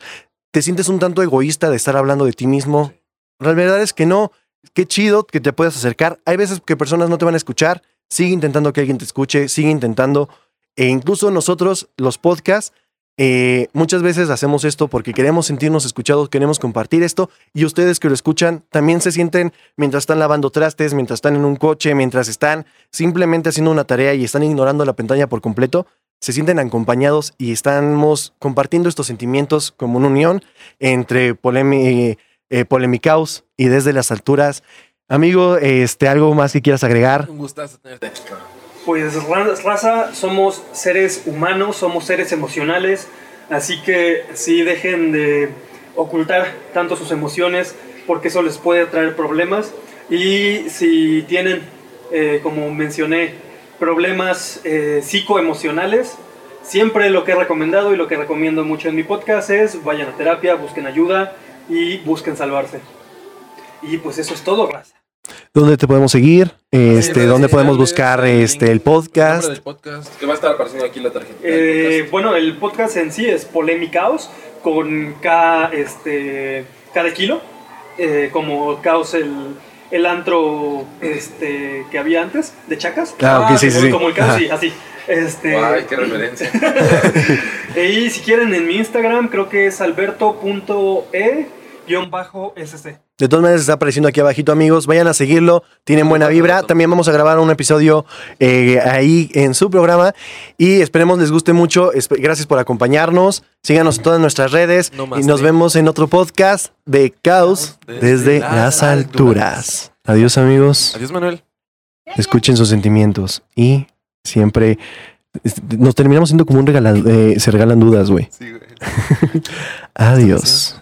te sientes un tanto egoísta de estar hablando de ti mismo. La verdad es que no. Qué chido que te puedas acercar. Hay veces que personas no te van a escuchar. Sigue intentando que alguien te escuche, sigue intentando. E incluso nosotros, los podcasts, eh, muchas veces hacemos esto porque queremos sentirnos escuchados, queremos compartir esto y ustedes que lo escuchan también se sienten mientras están lavando trastes, mientras están en un coche, mientras están simplemente haciendo una tarea y están ignorando la pantalla por completo, se sienten acompañados y estamos compartiendo estos sentimientos como una unión entre eh, Polemicaos y desde las alturas. Amigo, este, ¿algo más que quieras agregar? Un gustazo tenerte. Pues ra- raza, somos seres humanos, somos seres emocionales, así que sí dejen de ocultar tanto sus emociones porque eso les puede traer problemas. Y si tienen, eh, como mencioné, problemas eh, psicoemocionales, siempre lo que he recomendado y lo que recomiendo mucho en mi podcast es vayan a terapia, busquen ayuda y busquen salvarse. Y pues eso es todo, raza. ¿Dónde te podemos seguir? Este, Sí, ¿Dónde podemos buscar este, el podcast? podcast. Que va a estar apareciendo aquí la tarjeta. Eh, bueno, el podcast en sí es Polémicaos con K, este, K de kilo, eh, como Caos el, el antro este, que había antes, de Chacas. Ah, ok, sí, sí, como, sí. como el Caos, Ajá. sí, así. Este, Ay, qué referencia. y si quieren en mi Instagram, creo que es De todas maneras está apareciendo aquí abajito, amigos. Vayan a seguirlo. Tienen buena vibra. También vamos a grabar un episodio eh, ahí en su programa. Y esperemos les guste mucho. Espe- Gracias por acompañarnos. Síganos en todas nuestras redes. No y nos vemos en otro podcast de Caos Desde desde las las alturas. alturas. Adiós, amigos. Adiós, Manuel. Escuchen sus sentimientos. Y siempre es- nos terminamos siendo como un regalado. se regalan dudas, güey. Sí, güey. Adiós.